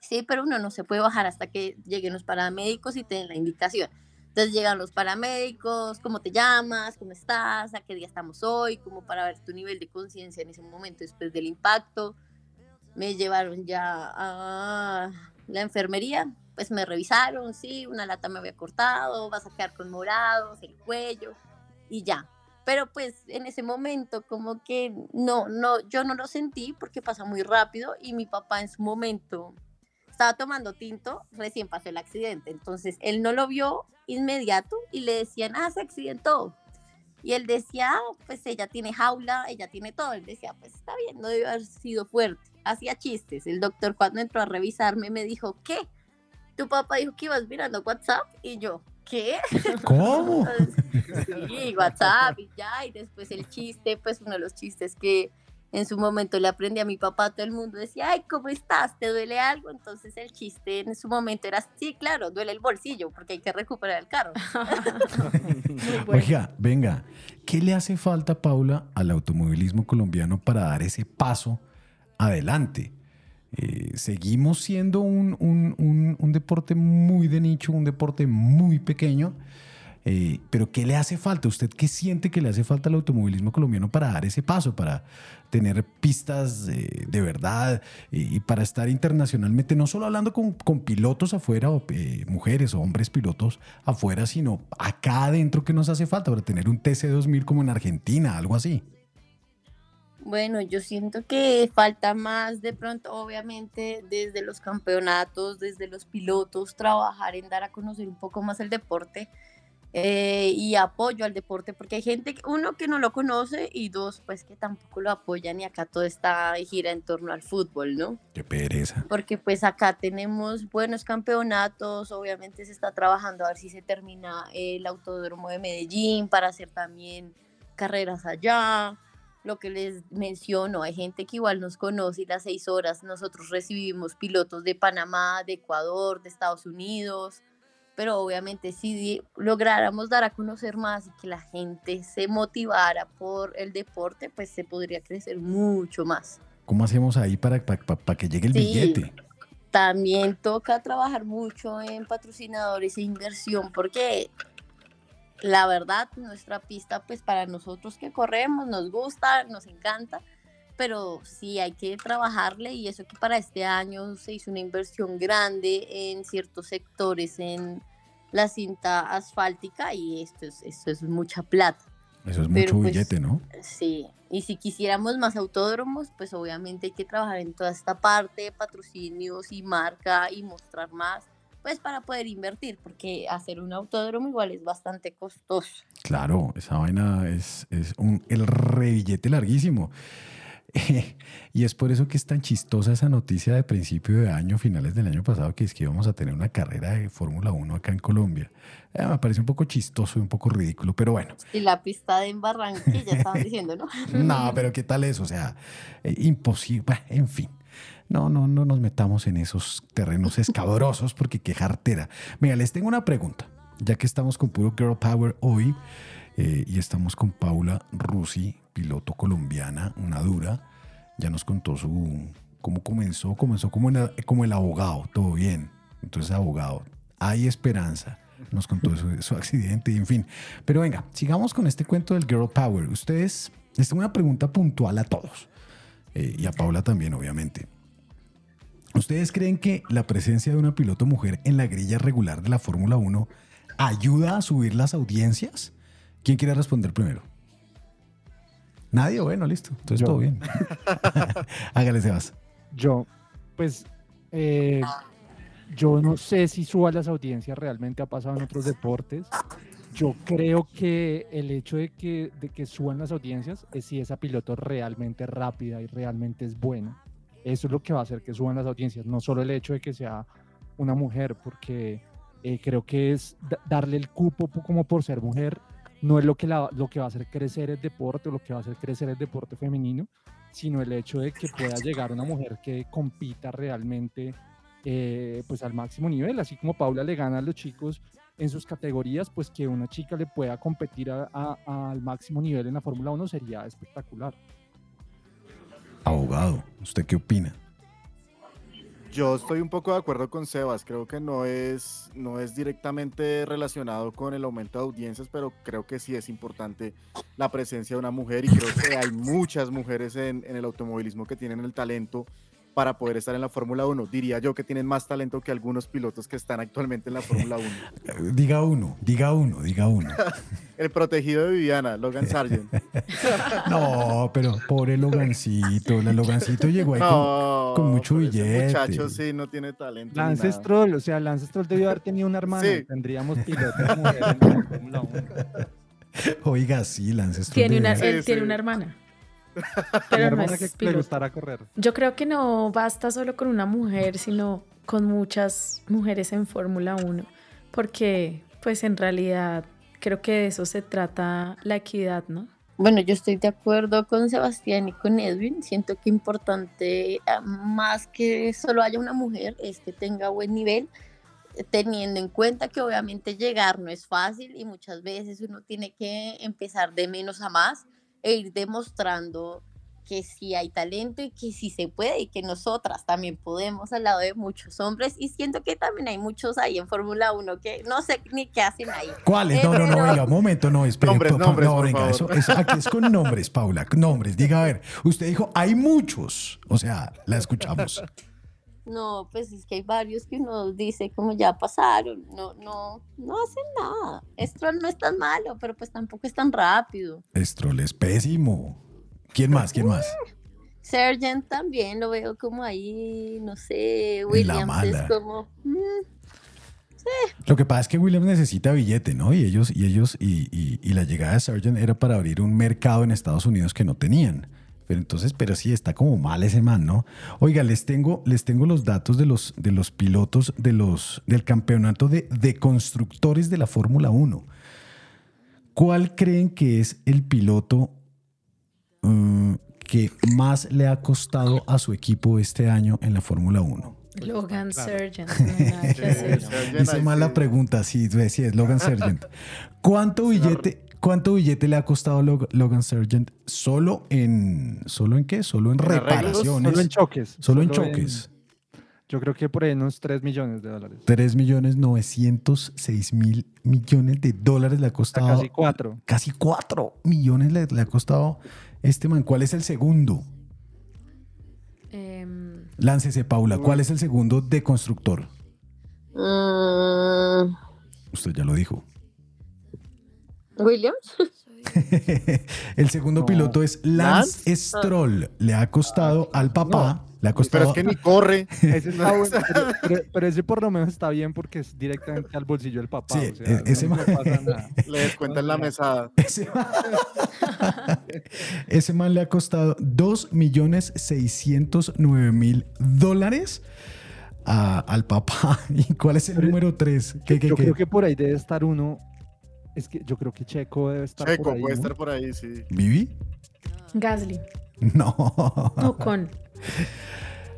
Sí, pero uno no se puede bajar hasta que lleguen los paramédicos y te den la indicación. Entonces llegan los paramédicos, ¿cómo te llamas? ¿Cómo estás? ¿A qué día estamos hoy? Como para ver tu nivel de conciencia en ese momento después del impacto. Me llevaron ya a la enfermería, pues me revisaron, sí, una lata me había cortado, vas a quedar con morados, el cuello y ya. Pero pues en ese momento como que no, no, yo no lo sentí porque pasa muy rápido y mi papá en su momento estaba tomando tinto, recién pasó el accidente, entonces él no lo vio inmediato y le decían, ah, se accidentó. Y él decía, "Ah, pues ella tiene jaula, ella tiene todo. Él decía, pues está bien, no debe haber sido fuerte. Hacía chistes. El doctor cuando entró a revisarme me dijo, ¿qué? Tu papá dijo que ibas mirando WhatsApp y yo, ¿qué? [laughs] ¿Cómo? Sí, WhatsApp y ya, y después el chiste, pues uno de los chistes que en su momento le aprendí a mi papá, todo el mundo decía, ay, ¿cómo estás? ¿Te duele algo? Entonces el chiste en su momento era, sí, claro, duele el bolsillo porque hay que recuperar el carro. [laughs] Oiga, venga, ¿qué le hace falta, Paula, al automovilismo colombiano para dar ese paso adelante? Eh, seguimos siendo un, un- un- un deporte muy de nicho, un deporte muy pequeño. Eh, pero ¿qué le hace falta? ¿Usted qué siente que le hace falta al automovilismo colombiano para dar ese paso, para tener pistas eh, de verdad y, y para estar internacionalmente, no solo hablando con, con pilotos afuera, o eh, mujeres o hombres pilotos afuera, sino acá adentro que nos hace falta para tener un TC2000 como en Argentina, algo así? Bueno, yo siento que falta más de pronto, obviamente, desde los campeonatos, desde los pilotos, trabajar en dar a conocer un poco más el deporte eh, y apoyo al deporte, porque hay gente, uno, que no lo conoce y dos, pues que tampoco lo apoyan y acá todo está gira en torno al fútbol, ¿no? Qué pereza. Porque pues acá tenemos buenos campeonatos, obviamente se está trabajando a ver si se termina el Autódromo de Medellín para hacer también carreras allá. Lo que les menciono, hay gente que igual nos conoce y las seis horas nosotros recibimos pilotos de Panamá, de Ecuador, de Estados Unidos, pero obviamente si lográramos dar a conocer más y que la gente se motivara por el deporte, pues se podría crecer mucho más. ¿Cómo hacemos ahí para, para, para que llegue el Sí. billete? También toca trabajar mucho en patrocinadores e inversión porque la verdad nuestra pista pues para nosotros que corremos nos gusta, nos encanta, pero sí hay que trabajarle y eso que para este año se hizo una inversión grande en ciertos sectores en la cinta asfáltica y esto es, esto es mucha plata. Eso es Pero, mucho pues, billete, ¿no? Sí, y si quisiéramos más autódromos, pues obviamente hay que trabajar en toda esta parte patrocinios y marca y mostrar más, pues para poder invertir, porque hacer un autódromo igual es bastante costoso. Claro, esa vaina es, es un, el rebillete larguísimo. [laughs] y es por eso que es tan chistosa esa noticia de principio de año, finales del año pasado, que es que íbamos a tener una carrera de Fórmula 1 acá en Colombia. Eh, me parece un poco chistoso y un poco ridículo, pero bueno. Y la pista de en Barranquilla, estaban diciendo, ¿no? [laughs] No, pero ¿qué tal eso? O sea, eh, imposible. En fin. No, no, no nos metamos en esos terrenos [laughs] escabrosos porque qué jartera. Mira, les tengo una pregunta. Ya que estamos con puro Girl Power hoy eh, y estamos con Paula Rusi, piloto colombiana, una dura. Ya nos contó su cómo comenzó. Comenzó como, en- como el abogado, todo bien. Entonces, abogado, hay esperanza. Nos contó su, [laughs] su accidente y en fin. Pero venga, sigamos con este cuento del Girl Power. Ustedes, les tengo una pregunta puntual a todos. eh, y a Paula también, obviamente. ¿Ustedes creen que la presencia de una piloto mujer en la grilla regular de la Fórmula 1 ayuda a subir las audiencias? ¿Quién quiere responder primero? Nadie, bueno, listo. Entonces Yo. todo bien. [laughs] Hágale, Sebas. Yo, pues, eh, yo no sé si suba las audiencias, realmente ha pasado en otros deportes. Yo creo que el hecho de que, de que suban las audiencias es si esa piloto realmente rápida y realmente es buena. Eso es lo que va a hacer que suban las audiencias, no solo el hecho de que sea una mujer, porque eh, creo que es da- darle el cupo po- como por ser mujer, no es lo que, la- lo que va a hacer crecer el deporte o lo que va a hacer crecer el deporte femenino, sino el hecho de que pueda llegar una mujer que compita realmente eh, pues al máximo nivel, así como Paula le gana a los chicos en sus categorías, pues que una chica le pueda competir a- a- al máximo nivel en la Fórmula 1 sería espectacular. Abogado, ¿usted qué opina? Yo estoy un poco de acuerdo con Sebas, creo que no es, no es directamente relacionado con el aumento de audiencias, pero creo que sí es importante la presencia de una mujer y creo que hay muchas mujeres en, en el automovilismo que tienen el talento para poder estar en la Fórmula 1. Diría yo que tienen más talento que algunos pilotos que están actualmente en la Fórmula 1. Eh, [laughs] Diga uno, diga uno, diga uno. [laughs] El protegido de Viviana, Logan Sargent. [laughs] No, pero pobre Logancito. El Logancito llegó ahí con- No, con, mucho billete. muchacho sí no tiene talento. Lance. Stroll, o sea, Lance Stroll debió haber tenido una hermana, Sí. tendríamos pilotos mujeres en la Fórmula 1. Oiga, sí, Lance Stroll Tiene una, él tiene una hermana. Pero no hermana que es le gustara correr. Yo creo que no basta solo con una mujer, sino con muchas mujeres en Fórmula 1, porque pues en realidad creo que de eso se trata la equidad, ¿no? Bueno, yo estoy de acuerdo con Sebastián y con Edwin. Siento que importante, ah, más que solo haya una mujer, es que tenga buen nivel, eh, teniendo en cuenta que obviamente llegar no es fácil y muchas veces uno tiene que empezar de menos a más e ir demostrando que sí hay talento y que sí se puede y que nosotras también podemos al lado de muchos hombres y siento que también hay muchos ahí en Fórmula 1 que no sé ni qué hacen ahí. ¿Cuáles? No, no, no, venga, un momento, no, espere. Nombres, pa- pa- nombres, no, por venga, favor. eso, eso- aquí es con nombres, Paula, nombres. Diga, a ver, usted dijo, hay muchos. O sea, la escuchamos. No, pues es que hay varios que uno dice como ya pasaron, no, no, no hacen nada. Stroll no es tan malo, pero pues tampoco es tan rápido. Stroll es pésimo. ¿Quién más? ¿Quién más? [laughs] Sargent también lo veo como ahí, no sé, Williams es como... mm, Lo que pasa es que Williams necesita billete, ¿no? Y ellos, y ellos, y, y- y la llegada de Sargent era para abrir un mercado en Estados Unidos que no tenían. Pero entonces, pero sí, está como mal ese man, ¿no? Oiga, les tengo, les tengo los datos de los, de los pilotos de los, del campeonato de, de constructores de la Fórmula 1. ¿Cuál creen que es el piloto mm, que más le ha costado a su equipo este año en la Fórmula 1? Logan Sargent. [laughs] no nada que hacer. Hice mal la pregunta, sí, sí, es Logan [laughs] Sargent. ¿Cuánto billete, cuánto billete le ha costado Log- Logan Sargent solo en, solo en qué? Solo en reparaciones. Solo en choques. Solo en choques. yo creo que por ahí unos 3 millones de dólares. 3 millones 906 mil millones de dólares le ha costado. casi cuatro. Casi 4 millones le, le ha costado este man. ¿Cuál es el segundo? Em, Láncese, Paula. ¿Cuál es el segundo de constructor? mm, Usted ya lo dijo. Williams. [laughs] El segundo piloto es Lance, ¿Lance? Stroll. Le ha costado al papá. Le ha Pero costado. es que ni corre. [laughs] Ese bueno, [laughs] pero, pero- pero ese por lo menos está bien porque es directamente al bolsillo del papá. Sí, o sea, e- ese no, man- pasa nada. Le descuentan la mesada. Ese man le ha costado 2.609.000 dólares a- al papá. ¿Y cuál es el número 3? ¿Qué, qué, Yo qué? creo que por ahí debe estar uno. Es que yo creo que Checo debe estar Checo por ahí. puede ¿no? estar por ahí, sí. ¿Vivi? Gasly. No. Ocon.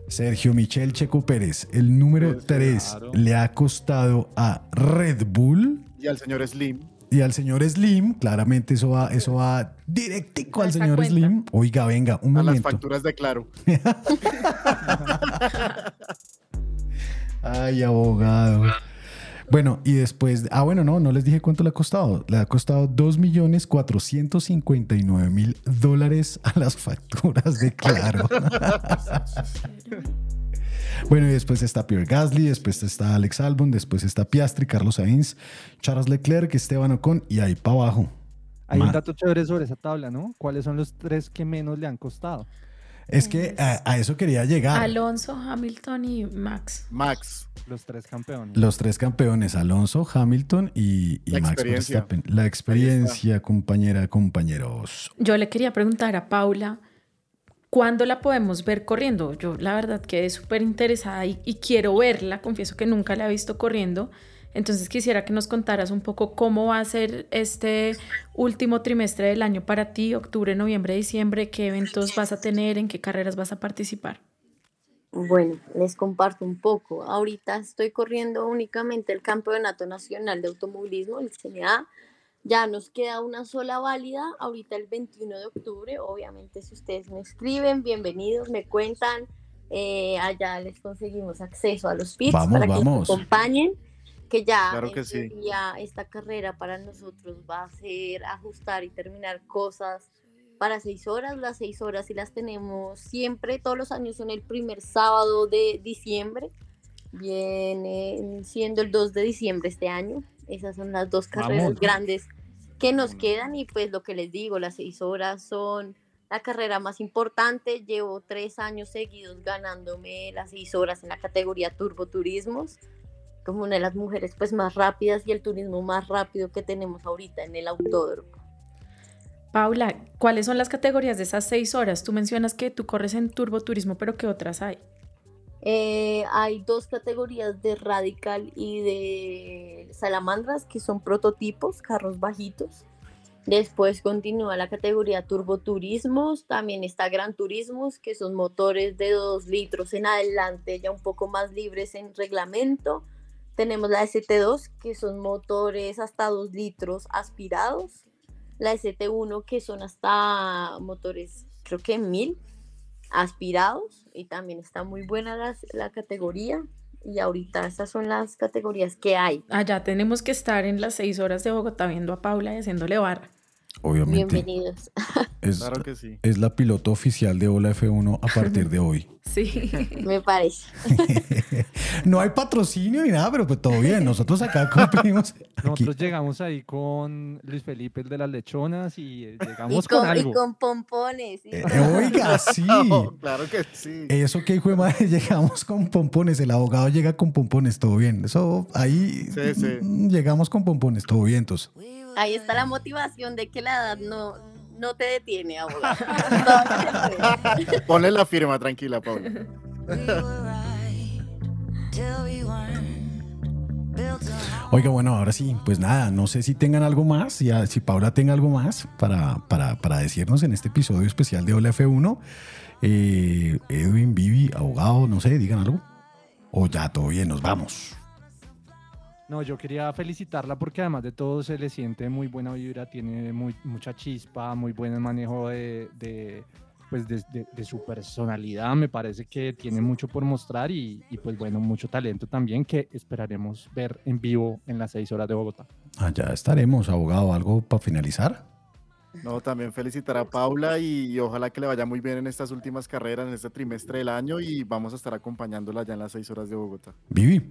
Sergio Michel Checo Pérez, el número 3 le ha costado a Red Bull Y al señor Slim. y al señor Slim. Claramente eso va, eso va directico al señor cuenta. Slim. Oiga, venga, un A las momento. facturas de Claro. [laughs] Ay, abogado. [laughs] Bueno, y después, ah, bueno, no, no les dije cuánto le ha costado. Le ha costado 2.459.000 dólares a las facturas de Claro. [laughs] bueno, y después está Pierre Gasly, después está Alex Albon, después está Piastri, Carlos Sainz, Charles Leclerc, Esteban Ocon y ahí para abajo. Hay un dato chévere sobre esa tabla, ¿no? ¿Cuáles son los tres que menos le han costado? Es que a, a eso quería llegar. Alonso, Hamilton y Max. Max. Los tres campeones. Los tres campeones, Alonso, Hamilton y, y La Max experiencia. Verstappen. La experiencia, compañera, compañeros. Yo le quería preguntar a Paula, ¿cuándo la podemos ver corriendo? Yo la verdad quedé súper interesada y, y quiero verla, confieso que nunca la he visto corriendo. Entonces quisiera que nos contaras un poco cómo va a ser este último trimestre del año para ti, octubre, noviembre, diciembre, qué eventos vas a tener, en qué carreras vas a participar. Bueno, les comparto un poco. Ahorita estoy corriendo únicamente el Campeonato Nacional de Automovilismo, el CNA. Ya nos queda una sola válida, ahorita el 21 de octubre. Obviamente, si ustedes me escriben, bienvenidos, me cuentan. eh, allá les conseguimos acceso a los pits Vamos, para que vamos. nos acompañen. Que ya Claro que sí. teoría esta carrera para nosotros va a ser ajustar y terminar cosas para seis horas. Las seis horas y las tenemos siempre, todos los años son el primer sábado de diciembre. Viene siendo el 2 de diciembre este año. Esas son las dos carreras Vamos. grandes que nos quedan y pues lo que les digo, las seis horas son la carrera más importante. Llevo tres años seguidos ganándome las seis horas en la categoría Turbo Turismos como una de las mujeres pues más rápidas y el turismo más rápido que tenemos ahorita en el autódromo. Paula, ¿cuáles son las categorías de esas seis horas? Tú mencionas que tú corres en turboturismo, pero ¿qué otras hay? Eh, hay dos categorías de Radical y de Salamandras que son prototipos, carros bajitos. Después continúa la categoría Turboturismos, también está Gran Turismos, que son motores de 2 litros en adelante, ya un poco más libres en reglamento. Tenemos la ST2, que son motores hasta 2 litros aspirados. La ST1, que son hasta motores creo que mil aspirados y también está muy buena las- la categoría y ahorita estas son las categorías que hay. Allá tenemos que estar en las seis horas de Bogotá viendo a Paula y haciéndole barra. Obviamente. Bienvenidos. Es, Claro que sí. es la piloto oficial de Hola F1 a partir de hoy. Sí. [laughs] Me parece. [laughs] No hay patrocinio ni nada, pero pues todo bien. Nosotros acá cumplimos. Aquí. Nosotros llegamos ahí con Luis Felipe, el de las lechonas, y eh, Y llegamos con, con, y algo. con pompones. y Eh, oiga, sí. [laughs] claro que sí. Eso que hijo de madre, llegamos con pompones. El abogado llega con pompones, todo bien. Eso ahí Sí, sí. mm, llegamos con pompones, todo bien. Entonces, Ahí está la motivación de que la edad no, no te detiene, abogado. [laughs] Ponle la firma, tranquila, Paula. Oiga, bueno, ahora sí, pues nada, no sé si tengan algo más, si, si Paula tenga algo más para, para, para decirnos en este episodio especial de Hola F1. Eh, Edwin, Vivi, abogado, no sé, digan algo. O ya, todo bien, nos vamos. No, yo quería felicitarla porque además de todo se le siente muy buena vibra, tiene muy, mucha chispa, muy buen manejo de, de, pues de, de- de su personalidad. Me parece que tiene mucho por mostrar y, y, pues bueno, mucho talento también que esperaremos ver en vivo en las seis horas de Bogotá. Allá estaremos, abogado, algo para finalizar. No, también felicitar a Paula y, y ojalá que le vaya muy bien en estas últimas carreras, en este trimestre del año y vamos a estar acompañándola ya en las seis horas de Bogotá. Vivi.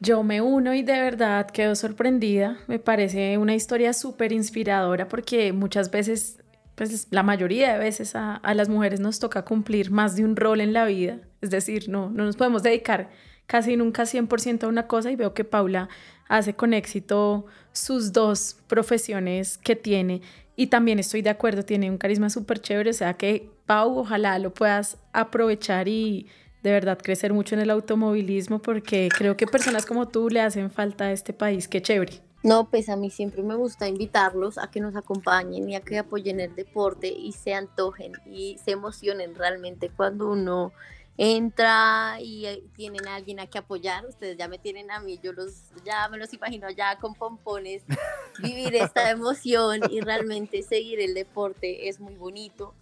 Yo me uno y de verdad quedo sorprendida. Me parece una historia súper inspiradora porque muchas veces, pues la mayoría de veces a, las mujeres nos toca cumplir más de un rol en la vida. Es decir, no, no nos podemos dedicar casi nunca 100% a una cosa y veo que Paula hace con éxito sus dos profesiones que tiene. Y también estoy de acuerdo, tiene un carisma súper chévere, o sea que Pau, ojalá lo puedas aprovechar y de verdad crecer mucho en el automovilismo porque creo que personas como tú le hacen falta a este país. Qué chévere. No, pues a mí siempre me gusta invitarlos a que nos acompañen y a que apoyen el deporte y se antojen y se emocionen realmente cuando uno entra y eh, tienen a alguien a que apoyar. Ustedes ya me tienen a mí, yo los ya me los imagino ya con pompones, vivir esta [laughs] emoción y realmente seguir el deporte es muy bonito.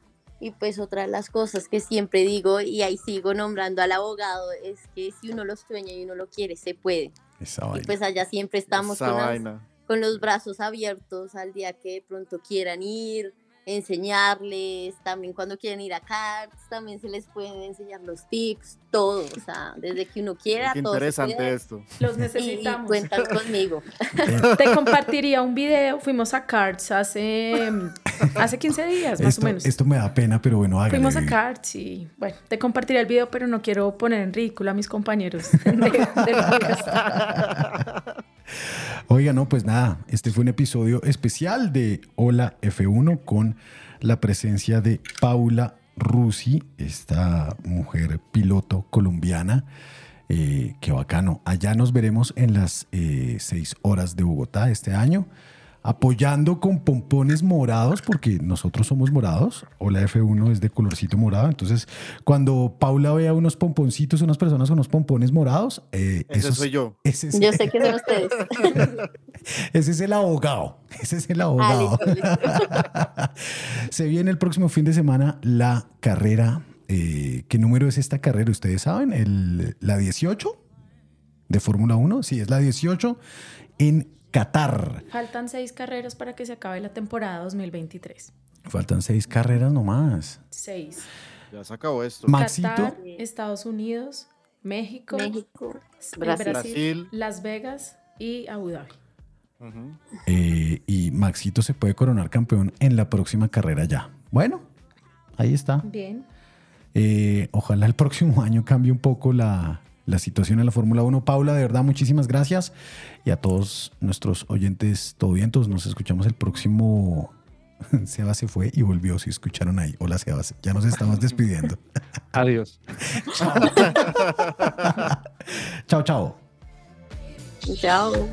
Y pues otra de las cosas que siempre digo y ahí sigo nombrando al abogado es que si uno lo sueña y uno lo quiere, se puede. Esa Y vaina. pues allá siempre estamos con, las- vaina. con los brazos abiertos al día que de pronto quieran ir, enseñarles, también cuando quieren ir a carts, también se les pueden enseñar los tips, todo, o sea, desde que uno quiera, Qué todo interesante puede. esto. Los Y- necesitamos. Y, cuentan conmigo. [laughs] Te compartiría un video. Fuimos a Cards hace, [laughs] hace 15 días, más Esto, o menos. esto me da pena, pero bueno, hágale. Fuimos a. Cards y bueno, te compartiría el video, pero no quiero poner en ridículo a mis compañeros de- del [laughs] podcast. Oiga, no, pues nada, este fue un episodio especial de Hola F1 con la presencia de Paula Rusi, esta mujer piloto colombiana. Eh, qué bacano. Allá nos veremos en las eh, seis horas de Bogotá este año, apoyando con pompones morados, porque nosotros somos morados. Hola F1 es de colorcito morado. Entonces, cuando Paula vea unos pomponcitos, unas personas con unos pompones morados, eh, Ese esos- soy yo. ese es- Yo sé que son ustedes. [laughs] ese es el abogado. Ese es el abogado. Ah, listo, [laughs] Se viene el próximo fin de semana la carrera. eh, ¿Qué número es esta carrera? ¿Ustedes saben? El, ¿La 18 de Fórmula 1? Sí, es la 18 en Qatar. Faltan seis carreras para que se acabe la temporada 2023. Faltan seis carreras nomás. Seis. Ya se acabó esto. Maxito. Qatar, Estados Unidos, México, México, Brasil. Brasil. Las Vegas y Abu Dhabi. Eh, y Maxito se puede coronar campeón en la próxima carrera ya. Bueno, ahí está. Bien. Eh, ojalá el próximo [laughs] año cambie un poco la, la situación en la Fórmula 1. Paula, de verdad, muchísimas gracias. Y a todos nuestros oyentes todovientos, nos escuchamos el próximo. [laughs] Sebas se fue y volvió, si escucharon ahí. Hola, Sebas. Ya nos estamos despidiendo. [laughs] Adiós. [laughs] chao, chao. Chao.